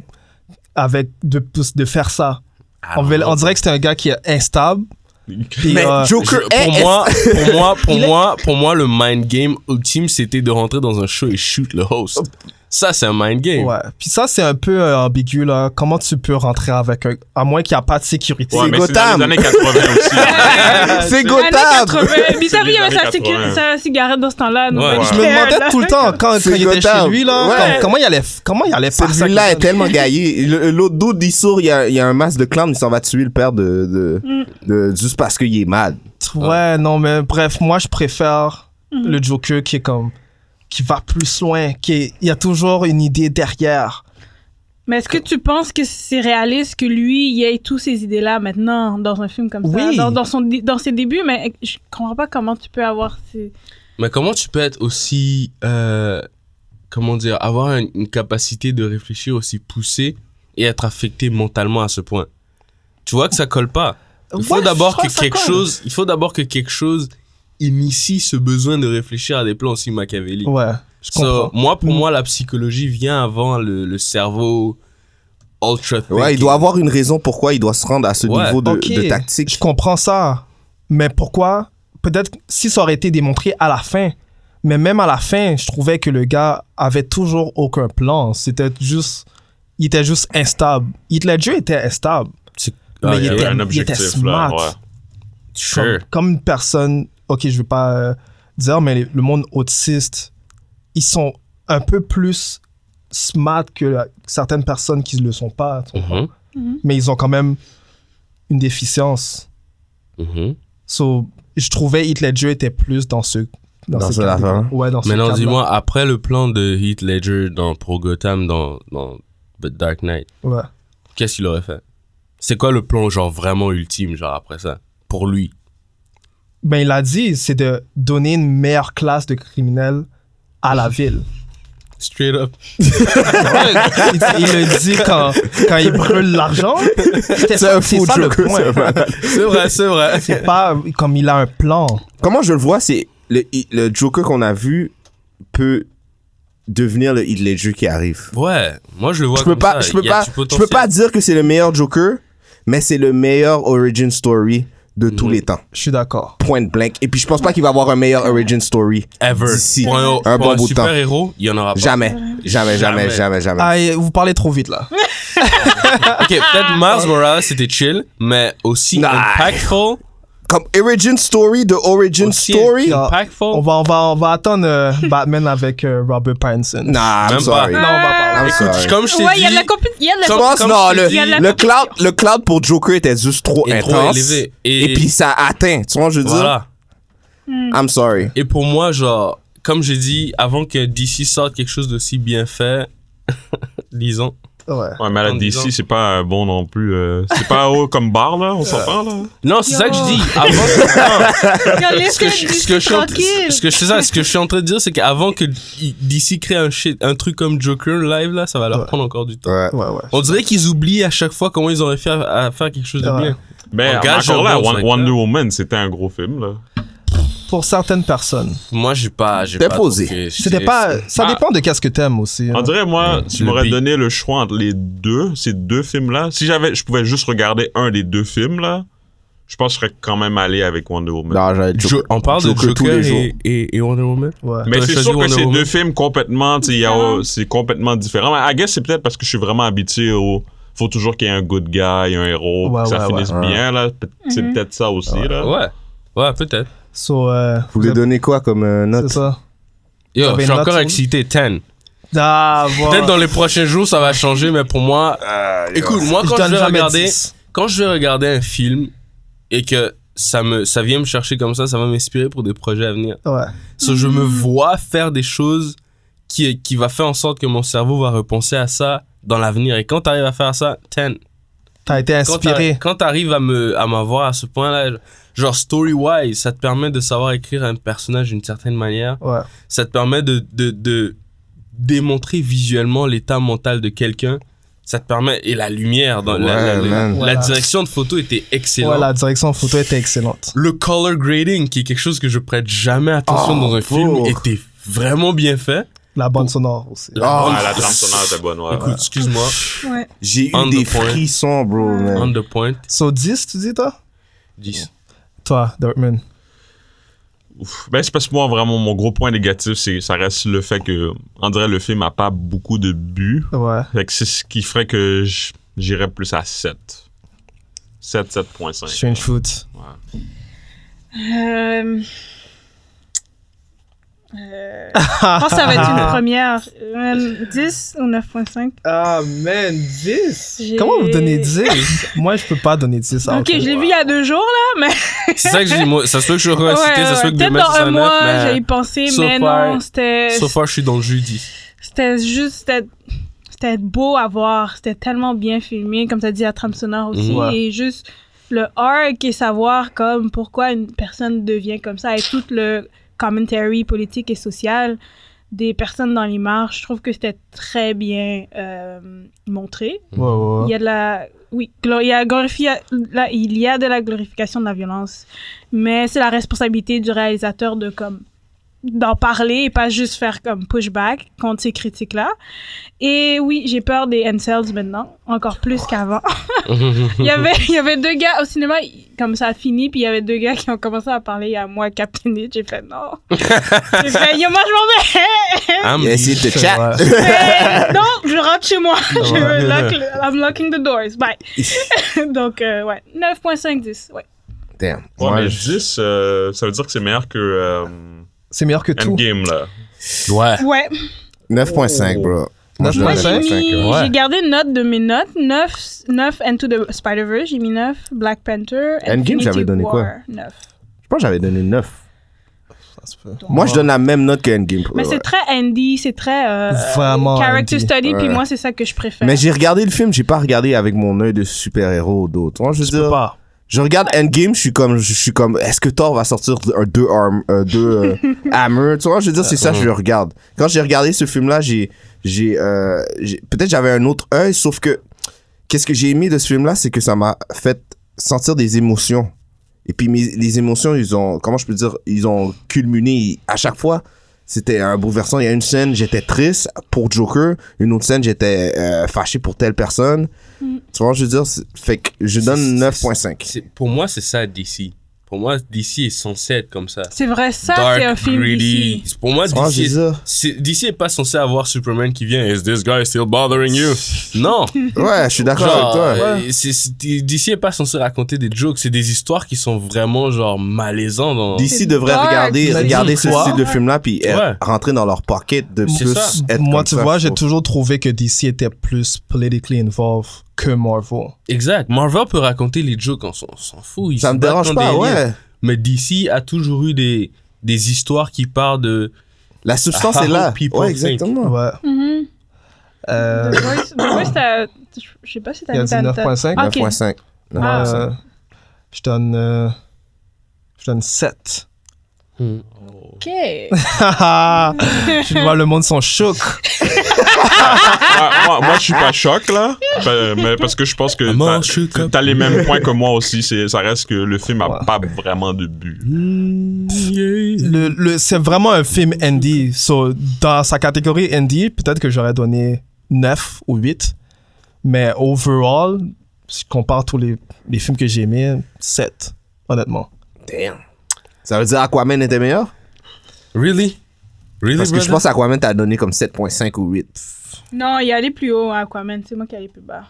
avec de, de faire ça. On, veut- on dirait que c'est un gars qui est instable. Mais euh, Joker Je- est. pour moi, pour moi, pour moi, pour moi, le mind game ultime, c'était de rentrer dans un show et shoot le host. Ça, c'est un mind game. Ouais. Puis ça, c'est un peu euh, ambigu, là. Comment tu peux rentrer avec un. À moins qu'il n'y a pas de sécurité. Ouais, C'est c'est Gotham. les années 80 aussi. c'est Gotham. 80. Mais ça, C'est il y avait sa, années sécu- 80. sa cigarette dans ce temps-là. Ouais. Je me demandais tout le temps, quand, quand C'est il était Gotham. chez lui, là, Ouais. comme- comment il allait, comment il allait faire ça. ville-là est tellement gaillée. Le- L'autre dos, il sort, il y a, il y a un masque de clown, il s'en va tuer le père de, de, Mm. de- juste parce qu'il est mal. Ouais, non, mais bref, moi, je préfère Mhm. le Joker qui est comme. Qui va plus loin, qui est- il y a toujours une idée derrière. Mais est-ce que tu penses que c'est réaliste que lui, il ait tous ces idées-là maintenant dans un film comme ça? Oui. dans, dans, son, dans ses débuts, mais je comprends pas comment tu peux avoir ces... Mais comment tu peux être aussi, euh, comment dire, avoir une, une capacité de réfléchir aussi poussée et être affecté mentalement à ce point? Tu vois que ça colle pas. Il faut Ouais, d'abord que quelque colle. chose, il faut d'abord que quelque chose initie ce besoin de réfléchir à des plans aussi machiavéliques. Ouais, je So, moi, pour Mm. moi, la psychologie vient avant le, le cerveau ultra Ouais, il doit avoir une raison pourquoi il doit se rendre à ce Ouais. niveau de, tactique. Je comprends ça. Mais pourquoi? Peut-être si ça aurait été démontré à la fin. Mais même à la fin, je trouvais que le gars avait toujours aucun plan. C'était juste. Il était juste instable. Heath Ledger était instable. Ah, mais il yeah, était, un il était là, smart. Comme, Sure. comme une personne. Ok, je veux pas euh, dire, mais les- le monde autiste, ils sont un peu plus smart que la- certaines personnes qui ne le sont pas. comprends? Mhm, Mais ils ont quand même une déficience. mhm. So, je trouvais Heath Ledger était plus dans ce Dans ce ce cadre- cadre-là. Ouais, dans Maintenant, dis-moi, après le plan de Heath Ledger dans, pour Gotham dans, dans The Dark Knight, Ouais. qu'est-ce qu'il aurait fait? C'est quoi le plan, genre, vraiment ultime, genre, après ça Pour lui? Ben, il a dit, c'est de donner une meilleure classe de criminels à la ville. Straight up. il, il le dit quand, quand il brûle l'argent. C'est un fou ça le Joker, point. c'est vrai. C'est vrai, c'est pas comme il a un plan. Comment je le vois, c'est le, le Joker qu'on a vu peut devenir le Heath Ledger qui arrive. Ouais, moi je le vois Je peux comme pas, ça. je peux pas, je peux pas dire que c'est le meilleur Joker, mais c'est le meilleur origin story de tous Mhm. les temps. Je suis d'accord. Point blank. Et puis je pense pas qu'il va avoir un meilleur origin story Ever. d'ici Pour un, bon un bout de temps. super héros, il y en aura pas. Jamais, jamais, jamais, Jamais. jamais, jamais. Ah, et vous parlez trop vite là. Ok, peut-être Miles Morales c'était chill, mais aussi Nah. impactful. Comme origin story de origin aussi story. Impactful. On va, on va, on va attendre euh, Batman avec euh, Robert Pattinson. Nah, I'm Même sorry. pas. Non, on va pas. I'm Écoute, sorry. comme je t'ai Ouais, dit, il y a de la compé- il y a de la Je Comme- pense comme non, le, dit, le cloud, le cloud pour Joker était juste trop trop intense. élevé. Et, Et puis ça atteint, tu vois, je veux dire? voilà. I'm sorry. Et pour moi, genre, comme j'ai dit, avant que DC sorte quelque chose d'aussi bien fait, disons, Ouais. Ouais, mais à la En disant- DC, c'est pas euh, bon non plus. euh, c'est pas haut comme bar, là, on s'entend, là? Non, c'est ça que je dis. Avant ce que, je, ce que je suis en, ce que je sais ça, ce que je suis en train de dire, c'est qu'avant que DC crée un shit, un truc comme Joker live là, ça va leur Ouais. prendre encore du temps. Ouais. Ouais, ouais. On dirait qu'ils oublient à chaque fois comment ils auraient fait à, à faire quelque chose de Ouais. bien. Mais Engage encore un là. Wonder Woman, c'était un gros film, là. Pour certaines personnes. Moi, j'ai pas, j'ai T'es pas. posé. C'était pas. Ça Ah. dépend de qu'est-ce que t'aimes aussi. On hein. dirait, moi, tu m'aurais donné le choix entre les deux, ces deux films-là. Si j'avais, je pouvais juste regarder un des deux films, là, je pense que je serais quand même allé avec Wonder Woman. Non, Jo- on parle Joker de tous Joker les jours. et, et, et Wonder Woman? Ouais. Mais c'est sûr que c'est deux films complètement, c'est complètement différent. Mais I guess c'est peut-être parce que je suis vraiment habitué au, faut toujours qu'il y ait un good guy, un héros, Ouais, que ça ouais, finisse ouais. bien, là. C'est Mhm. peut-être ça aussi, là. Ouais. Ouais, peut-être. So, euh, Vous voulez donner quoi comme euh, C'est note ça. Yo, je suis note encore excité. 10. Ah, bon. Peut-être dans les prochains jours, ça va changer, mais pour moi, écoute, moi, quand je, vais regarder, 10. quand je vais regarder un film et que ça me, ça vient me chercher comme ça, ça va m'inspirer pour des projets à venir. Ouais. So, je me vois faire des choses qui, qui va faire en sorte que mon cerveau va repenser à ça dans l'avenir. Et quand tu arrives à faire ça, 10. T'as été inspiré. Quand tu arrives à me à m'avoir à ce point-là, genre story-wise, ça te permet de savoir écrire un personnage d'une certaine manière. Ouais. Ça te permet de, de, de démontrer visuellement l'état mental de quelqu'un. Ça te permet, et la lumière, dans la, direction de photo était excellente. Ouais, la direction photo était excellente. Le color grading, qui est quelque chose que je prête jamais attention Oh, dans un film, était vraiment bien fait. La bande sonore aussi. La Oh, bande- Ah, la trame sonore était bonne, ouais. Écoute, excuse-moi, Ouais. J'ai eu On des frissons, bro, on man. the point, So 10, tu dis, toi? 10. Toi, Dortmund? Ben, c'est parce que moi, vraiment, mon gros point négatif, c'est ça reste le fait que, on dirait, le film a pas beaucoup de buts. Ouais. Fait que c'est ce qui ferait que j'irais plus à 7. 7, 7.5. Strange Fruit. Euh... euh, Je pense que ça va être une première. Euh, 10 ou 9.5 Ah, man, 10 J'ai- Comment vous donnez 10 Moi, je peux pas donner 10 à Ok, je l'ai vu il y a deux jours, là, mais. C'est ça que je dis, moi, ça se peut que je sois Ouais, ça se peut que Peut-être demain dans ce soit un mois, j'ai mais pensé, so mais far- non, c'était. so far, je suis dans le jeudi. C'était juste. C'était beau à voir. C'était tellement bien filmé, comme tu as dit, la trame sonore aussi. Ouais. Et juste le arc et savoir comme pourquoi une personne devient comme ça et tout le commentary politique et social des personnes dans les marches, je trouve que c'était très bien euh, montré. Ouais, ouais, Il y a de la oui, il y a glorifia- là, il y a de la glorification de la violence, mais c'est la responsabilité du réalisateur de comme d'en parler et pas juste faire comme pushback contre ces critiques là. Et oui, j'ai peur des incels maintenant, encore plus qu'avant. il y avait il y avait deux gars au cinéma comme ça a fini puis il y avait deux gars qui ont commencé à parler à moi Captain Hitch, j'ai fait non. j'ai fait yo moi je m'en vais. Essayé de chat. non, je rentre chez moi. je Ouais. lock I'm locking the doors. Bye. Donc, euh, ouais, 9.510. Ouais. Damn. Ouais, Moi, mais je- 10, euh, ça veut dire que c'est meilleur que euh, C'est meilleur que tout. Endgame, là. Ouais. Ouais. 9.5, bro. Moi, j'ai 9.5, mis, ouais. j'ai gardé une note de mes notes. 9, 9 Into the Spider-Verse, j'ai mis 9. Black Panther. Endgame, j'avais donné War, quoi? 9. Je pense que j'avais donné 9. Ça se peut. Moi, je donne la même note que Endgame. pour Mais le c'est très Andy, c'est très euh, Vraiment character Andy. study, puis Ouais. moi, c'est ça que je préfère. Mais j'ai regardé le film, j'ai pas regardé avec mon œil de super-héros ou d'autres. Moi, je veux Tu peux dire, pas. Je regarde Endgame, je suis comme, je suis comme, est-ce que Thor va sortir un deux arm, euh, deux euh, hammer, tu vois, je veux dire, c'est ça que je regarde. Quand j'ai regardé ce film-là, j'ai, j'ai, euh, j'ai- peut-être j'avais un autre œil, sauf que, qu'est-ce que j'ai aimé de ce film-là, c'est que ça m'a fait sentir des émotions. Et puis mes, les émotions, ils ont, comment je peux dire, ils ont culminé à chaque fois. C'était un bouleversant. Il y a une scène, j'étais triste pour Joker. Une autre scène, j'étais euh, fâché pour telle personne. Mm. Tu vois, je veux dire, c'est- fait que je donne c'est- 9.5. C'est- Pour moi, c'est ça, DC. Pour moi, DC est censé être comme ça. C'est vrai, ça, c'est un film d'ici. Pour moi, je DC, c'est- DC est pas censé avoir Superman qui vient. Is this guy still bothering you? Non. ouais, je suis d'accord avec toi. euh, c'est- c'est- DC est pas censé raconter des jokes. C'est des histoires qui sont vraiment genre malaisants dans. DC devrait dark, regarder, regarder ce style de film-là puis euh, Ouais. rentrer dans leur pocket de plus ça. être Moi, comme tu ça, vois, j'ai toujours trouvé que DC était plus politically involved que Marvel. Exact. Marvel peut raconter les jokes, on s'en fout. Ils Ça me dérange pas, ouais. Mais DC a toujours eu des, des histoires qui parlent de. La substance est là. people Ouais, think. exactement. Ouais. Mhm. Euh, The Voice, The Voice, t'as- je sais pas si t'as il a mis dit ta note. 9.5. Ah, ok. 9.5. Ah. Euh, je donne. euh, je donne 7. Hmm. Ok. je vois le monde sont chocs. moi, moi, moi, je suis pas choc, là. Ben, mais parce que je pense que t'as- t'as les mêmes points que moi aussi. C'est, ça reste que le film a pas vraiment de but. Le, le, c'est vraiment un film indie. So, dans sa catégorie indie, peut-être que j'aurais donné 9 ou 8. Mais overall, si je compare tous les, les films que j'ai aimés, 7, honnêtement. Damn. Ça veut dire Aquaman était meilleur? Really? Really, Parce que je pense qu'Aquaman t'a donné comme 7.5 ou 8. Non, il est allé plus haut à Aquaman. C'est moi qui est allé plus bas.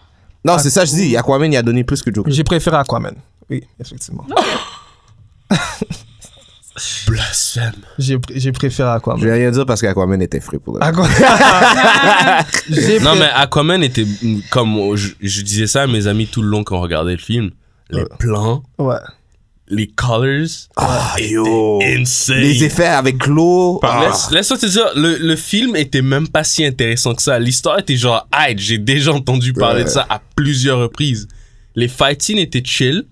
Non, c'est ça que je dis. Aquaman, il a donné plus que Joker. J'ai préféré Aquaman. Oui, effectivement. Blasphème. J'ai, j'ai préféré Je Aquaman. vais rien dire parce qu'Aquaman était frais pour le Aquaman. Non, mais Aquaman était comme je, je disais ça à mes amis tout le long quand on regardait le film. Les plans, Ouais. Les colors, Ah, yo. insane. Les effets avec l'eau. Ah. Laisse- Laisse-moi te dire, le, le film était même pas si intéressant que ça. L'histoire était genre, hype. J'ai déjà entendu parler Ouais. de ça à plusieurs reprises. Les fight scenes étaient chill,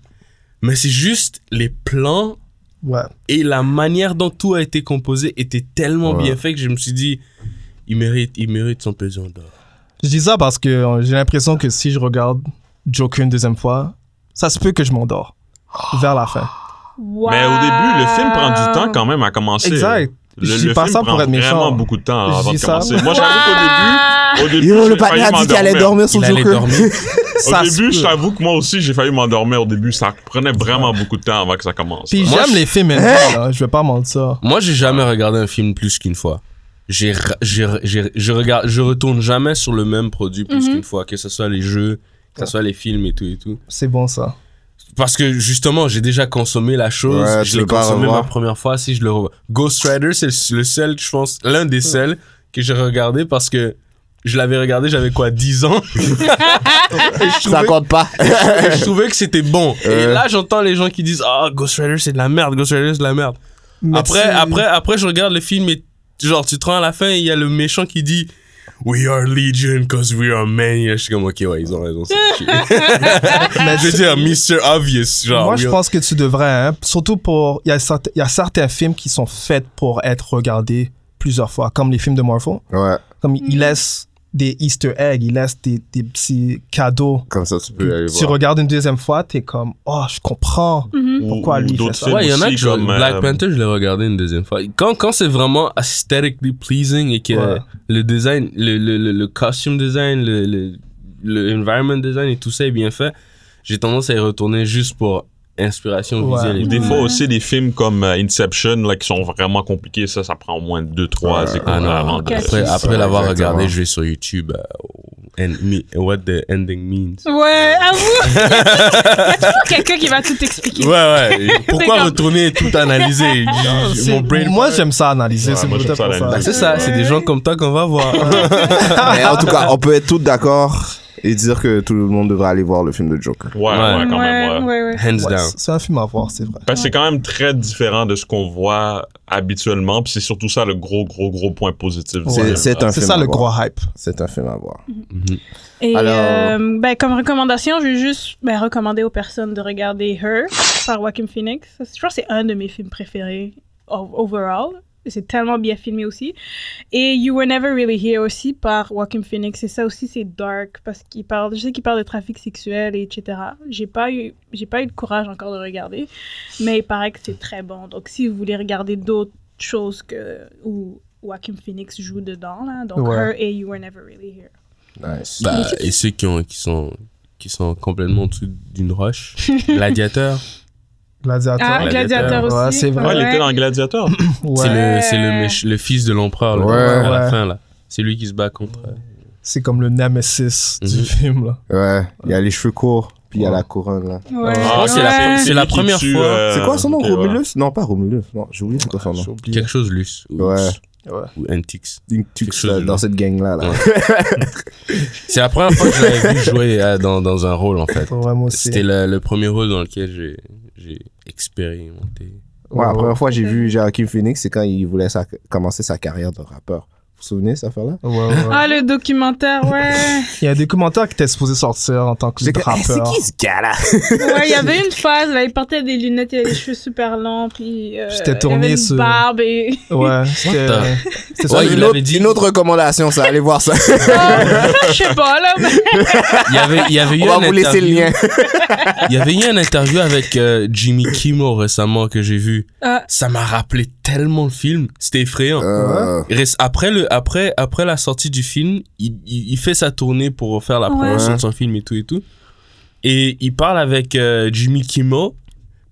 mais c'est juste les plans Ouais. et la manière dont tout a été composé était tellement Ouais. bien fait que je me suis dit, il mérite, il mérite son pesant d'or. Je dis ça parce que euh, j'ai l'impression que si je regarde Joker une deuxième fois, ça se peut que je m'endors vers la fin. Wow. Mais au début, le film prend du temps quand même à commencer. Exact. Le, Je le pas film ça prend pour être méchant. vraiment beaucoup de temps avant de ça. commencer. Moi, j'avoue qu'au début, au début, Yo, le patron a dit qu'il allait dormir sur allait Joker. Au début, je t'avoue que moi aussi, j'ai failli m'endormir au début. Ça prenait vraiment beaucoup de temps avant que ça commence. Puis j'aime les films là, je vais pas mentir. Moi, j'ai jamais regardé un film plus qu'une fois. J'ai, j'ai- je regarde, je retourne jamais sur le même produit plus Mhm. qu'une fois, que ce soit les jeux, que ce soit les films et tout et tout. C'est bon ça. Parce que justement, j'ai déjà consommé la chose. Ouais, je l'ai consommé ma première fois. Si je le revois. Ghost Rider, c'est le seul, je pense, l'un des seuls que j'ai regardé parce que je l'avais regardé, j'avais quoi, 10 ans? Et je Ça compte pas. et je trouvais que c'était bon. Et là, j'entends les gens qui disent Ah, Ghost Rider, c'est de la merde, Ghost Rider, c'est de la merde. Après, après, après, je regarde le film et genre, tu te rends à la fin, il y a le méchant qui dit We are Legion because we are many. Je suis comme, ok, ouais, ils ont raison. c'est chill. mais je veux dire, Mr. Obvious. Genre, Moi, we je are- pense que tu devrais, hein, surtout pour. Il y, y a certains films qui sont faits pour être regardés plusieurs fois, comme les films de Marvel. Ouais, Comme ils laissent des Easter eggs, ils laissent des, des petits cadeaux. comme ça, tu peux aller Tu voir. regardes une deuxième fois, t'es comme, oh, je comprends. Pourquoi lui, d'autres ça? films Ouais, il y en a que je- comme, Black euh, Panther, je l'ai regardé une deuxième fois. Quand, quand c'est vraiment aesthetically pleasing et que Ouais. le design, le, le, le, le costume design, le, le, le environment design et tout ça est bien fait, j'ai tendance à y retourner juste pour inspiration Ouais. visuelle. Ou des fois aussi des films comme euh, Inception là, qui sont vraiment compliqués, ça, ça prend au moins 2-3 Ouais. secondes Ah avant de... Après, après l'avoir regardé, je vais sur YouTube. euh, and me- what the ending means. Ouais, avoue. Il y a toujours quelqu'un qui va tout expliquer. Ouais, ouais. Pourquoi comme- retourner et tout analyser? Mon brain. moi, j'aime ça analyser. Ouais, c'est moi, j'aime peut-être ça pour ça. analyser. Bah, c'est ça, c'est des gens comme toi qu'on va voir. Mais en tout cas, on peut être tous d'accord et dire que tout le monde devrait aller voir le film de Joker. Ouais, ouais, quand même, ouais. ouais, ouais. Hands Ouais, down. c'est un film à voir, c'est vrai. Parce que c'est quand même très différent de ce qu'on voit habituellement, puis c'est surtout ça le gros, gros, gros point positif. C'est- ça à le voir. gros hype. C'est un film à voir. Mhm. Et Alors- euh, ben, comme recommandation, je vais juste ben, recommander aux personnes de regarder Her par Joaquin Phoenix. Je pense que c'est un de mes films préférés overall. C'est tellement bien filmé aussi. Et You Were Never Really Here aussi par Joaquin Phoenix. Et ça aussi, c'est dark parce qu'il parle, je sais qu'il parle de trafic sexuel et etc. J'ai pas eu, j'ai pas eu le courage encore de regarder, mais il paraît que c'est très bon. Donc si vous voulez regarder d'autres choses que où Joaquin Phoenix joue dedans là, donc Ouais. Her et You Were Never Really Here. Nice. Bah, et ceux qui, ont, qui, sont, qui sont complètement en dessous d'une roche. Gladiateur. Gladiator. Ah, Gladiateur aussi. Ouais, c'est vrai. Ouais, il était dans Gladiator. Ouais. C'est le, c'est le, le fils de l'empereur, là, Ouais. à la Ouais. fin, là. C'est lui qui se bat contre. euh, C'est comme le nemesis du Mhm. film, là. Ouais, il y a les cheveux courts, puis il y a la couronne là. Ouais. Ah, c'est la- Ouais. c'est la lui qui première tue, fois. euh, C'est quoi son nom, ok, ouais. Romulus? Non, pas Romulus. Non, j'ai oublié c'est quoi son nom. J'ai oublié. Quelque chose, Luce. Ou, Ouais. Ouais. ou Antix. Une tuque, chose là, dans cette gang là. là. C'est la première fois que je l'avais vu jouer euh, dans, dans un rôle, en fait. Ouais, moi aussi. C'était le, le premier rôle dans lequel j'ai, j'ai expérimenté. Ouais, la première fois que j'ai vu Joaquin Phoenix, c'est quand il voulait sa- commencer sa carrière de rappeur. Faut souvenez de cette affaire-là? Ouais, ouais. Ah, le documentaire, ouais. Il y a des commentaires qui étaient supposés sortir en tant que Eh, c'est rappeur. qui ce gars-là? Ouais, il y avait une phase, là, il portait des lunettes, il avait les cheveux super longs, puis. Euh, J'étais il tourné avait une sur- barbe et. Ouais, c'était. C'était Ouais, ça. il une, avait autre, dit- une autre recommandation, ça. Allez voir ça. Oh, je sais pas, là. mais- Il y avait, il y avait eu On va un vous laisser le lien. Il y avait eu un interview avec euh, Jimmy Kimmel récemment que j'ai vu. Ah. Ça m'a rappelé tellement le film. C'était effrayant. Euh, Après, le, après, après la sortie du film, il, il, il fait sa tournée pour faire la promotion Ouais. de son film et tout et tout. Et il parle avec euh, Jimmy Kimmel.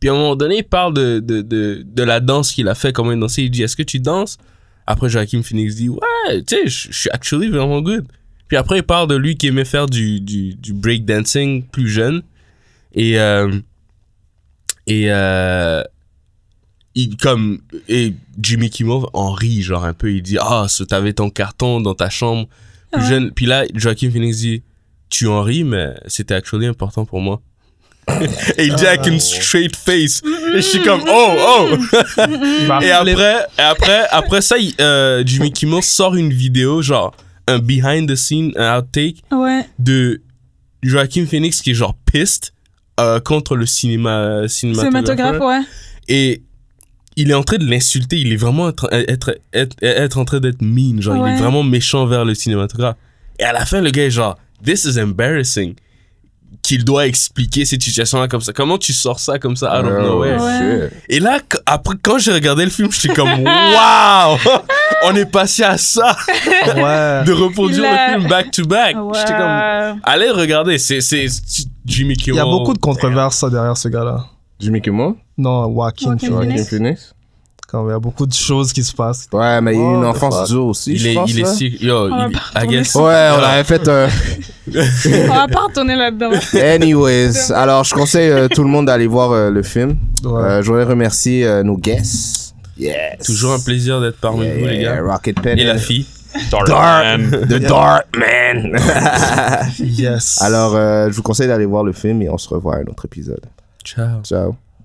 Puis à un moment donné, il parle de, de, de, de la danse qu'il a fait, comment il dansait. Il dit Est-ce que tu danses? Après, Joachim Phoenix dit Ouais, tu sais, je je suis actually vraiment good. Puis après, il parle de lui qui aimait faire du, du, du breakdancing plus jeune. Et, euh, et, euh, il, comme, et Jimmy Kimmel en rit, genre un peu. Il dit Ah, ce- t'avais ton carton dans ta chambre Ouais. jeune. Puis là, Joachim Phoenix dit Tu en ris, mais c'était actually important pour moi. et il dit avec une straight face. Et je suis comme Oh, oh et après, et après, après ça, il- euh, Jimmy Kimmel sort une vidéo, genre un behind the scene, un outtake Ouais. de Joaquin Phoenix qui est genre pissed euh, contre le cinéma Cinématographe, cinématographe. ouais. Et il est en train de l'insulter. Il est vraiment en train- être, être, être en train d'être mean. Genre, il est vraiment méchant vers le cinématographe. Et à la fin, le gars est genre, this is embarrassing. Qu'il doit expliquer cette situation-là comme ça. Comment tu sors ça comme ça? Out of Oh, nowhere? Ouais. shit. Et là, qu- après, quand j'ai regardé le film, j'étais comme, waouh! On est passé à ça! Ouais. De reproduire Il a- le film back to back. Ouais. J'étais comme, allez regarder, c'est, Jimmy Il Kimmel. y a beaucoup de controverses derrière ce gars-là. Jimmy Kimmel? Non, Joaquin Joaquin Phoenix. Joaquin Phoenix. Phoenix? Quand il y a beaucoup de choses qui se passent. Ouais, mais il y a eu une the enfance dure aussi, Il je est, pense. il est si, yo, I guess. Ouais, on avait fait un... On va pas retourner là-dedans. Anyways, alors je conseille euh, tout le monde d'aller voir euh, le film. Ouais. Euh, je voudrais remercier euh, nos guests. Yes. Toujours un plaisir d'être parmi Yeah, vous, les gars. Rocket Pen. Et la fille. Dark Dark. Man. The Dark Man. Yes. alors, euh, je vous conseille d'aller voir le film et on se revoit à un autre épisode. Ciao. Ciao.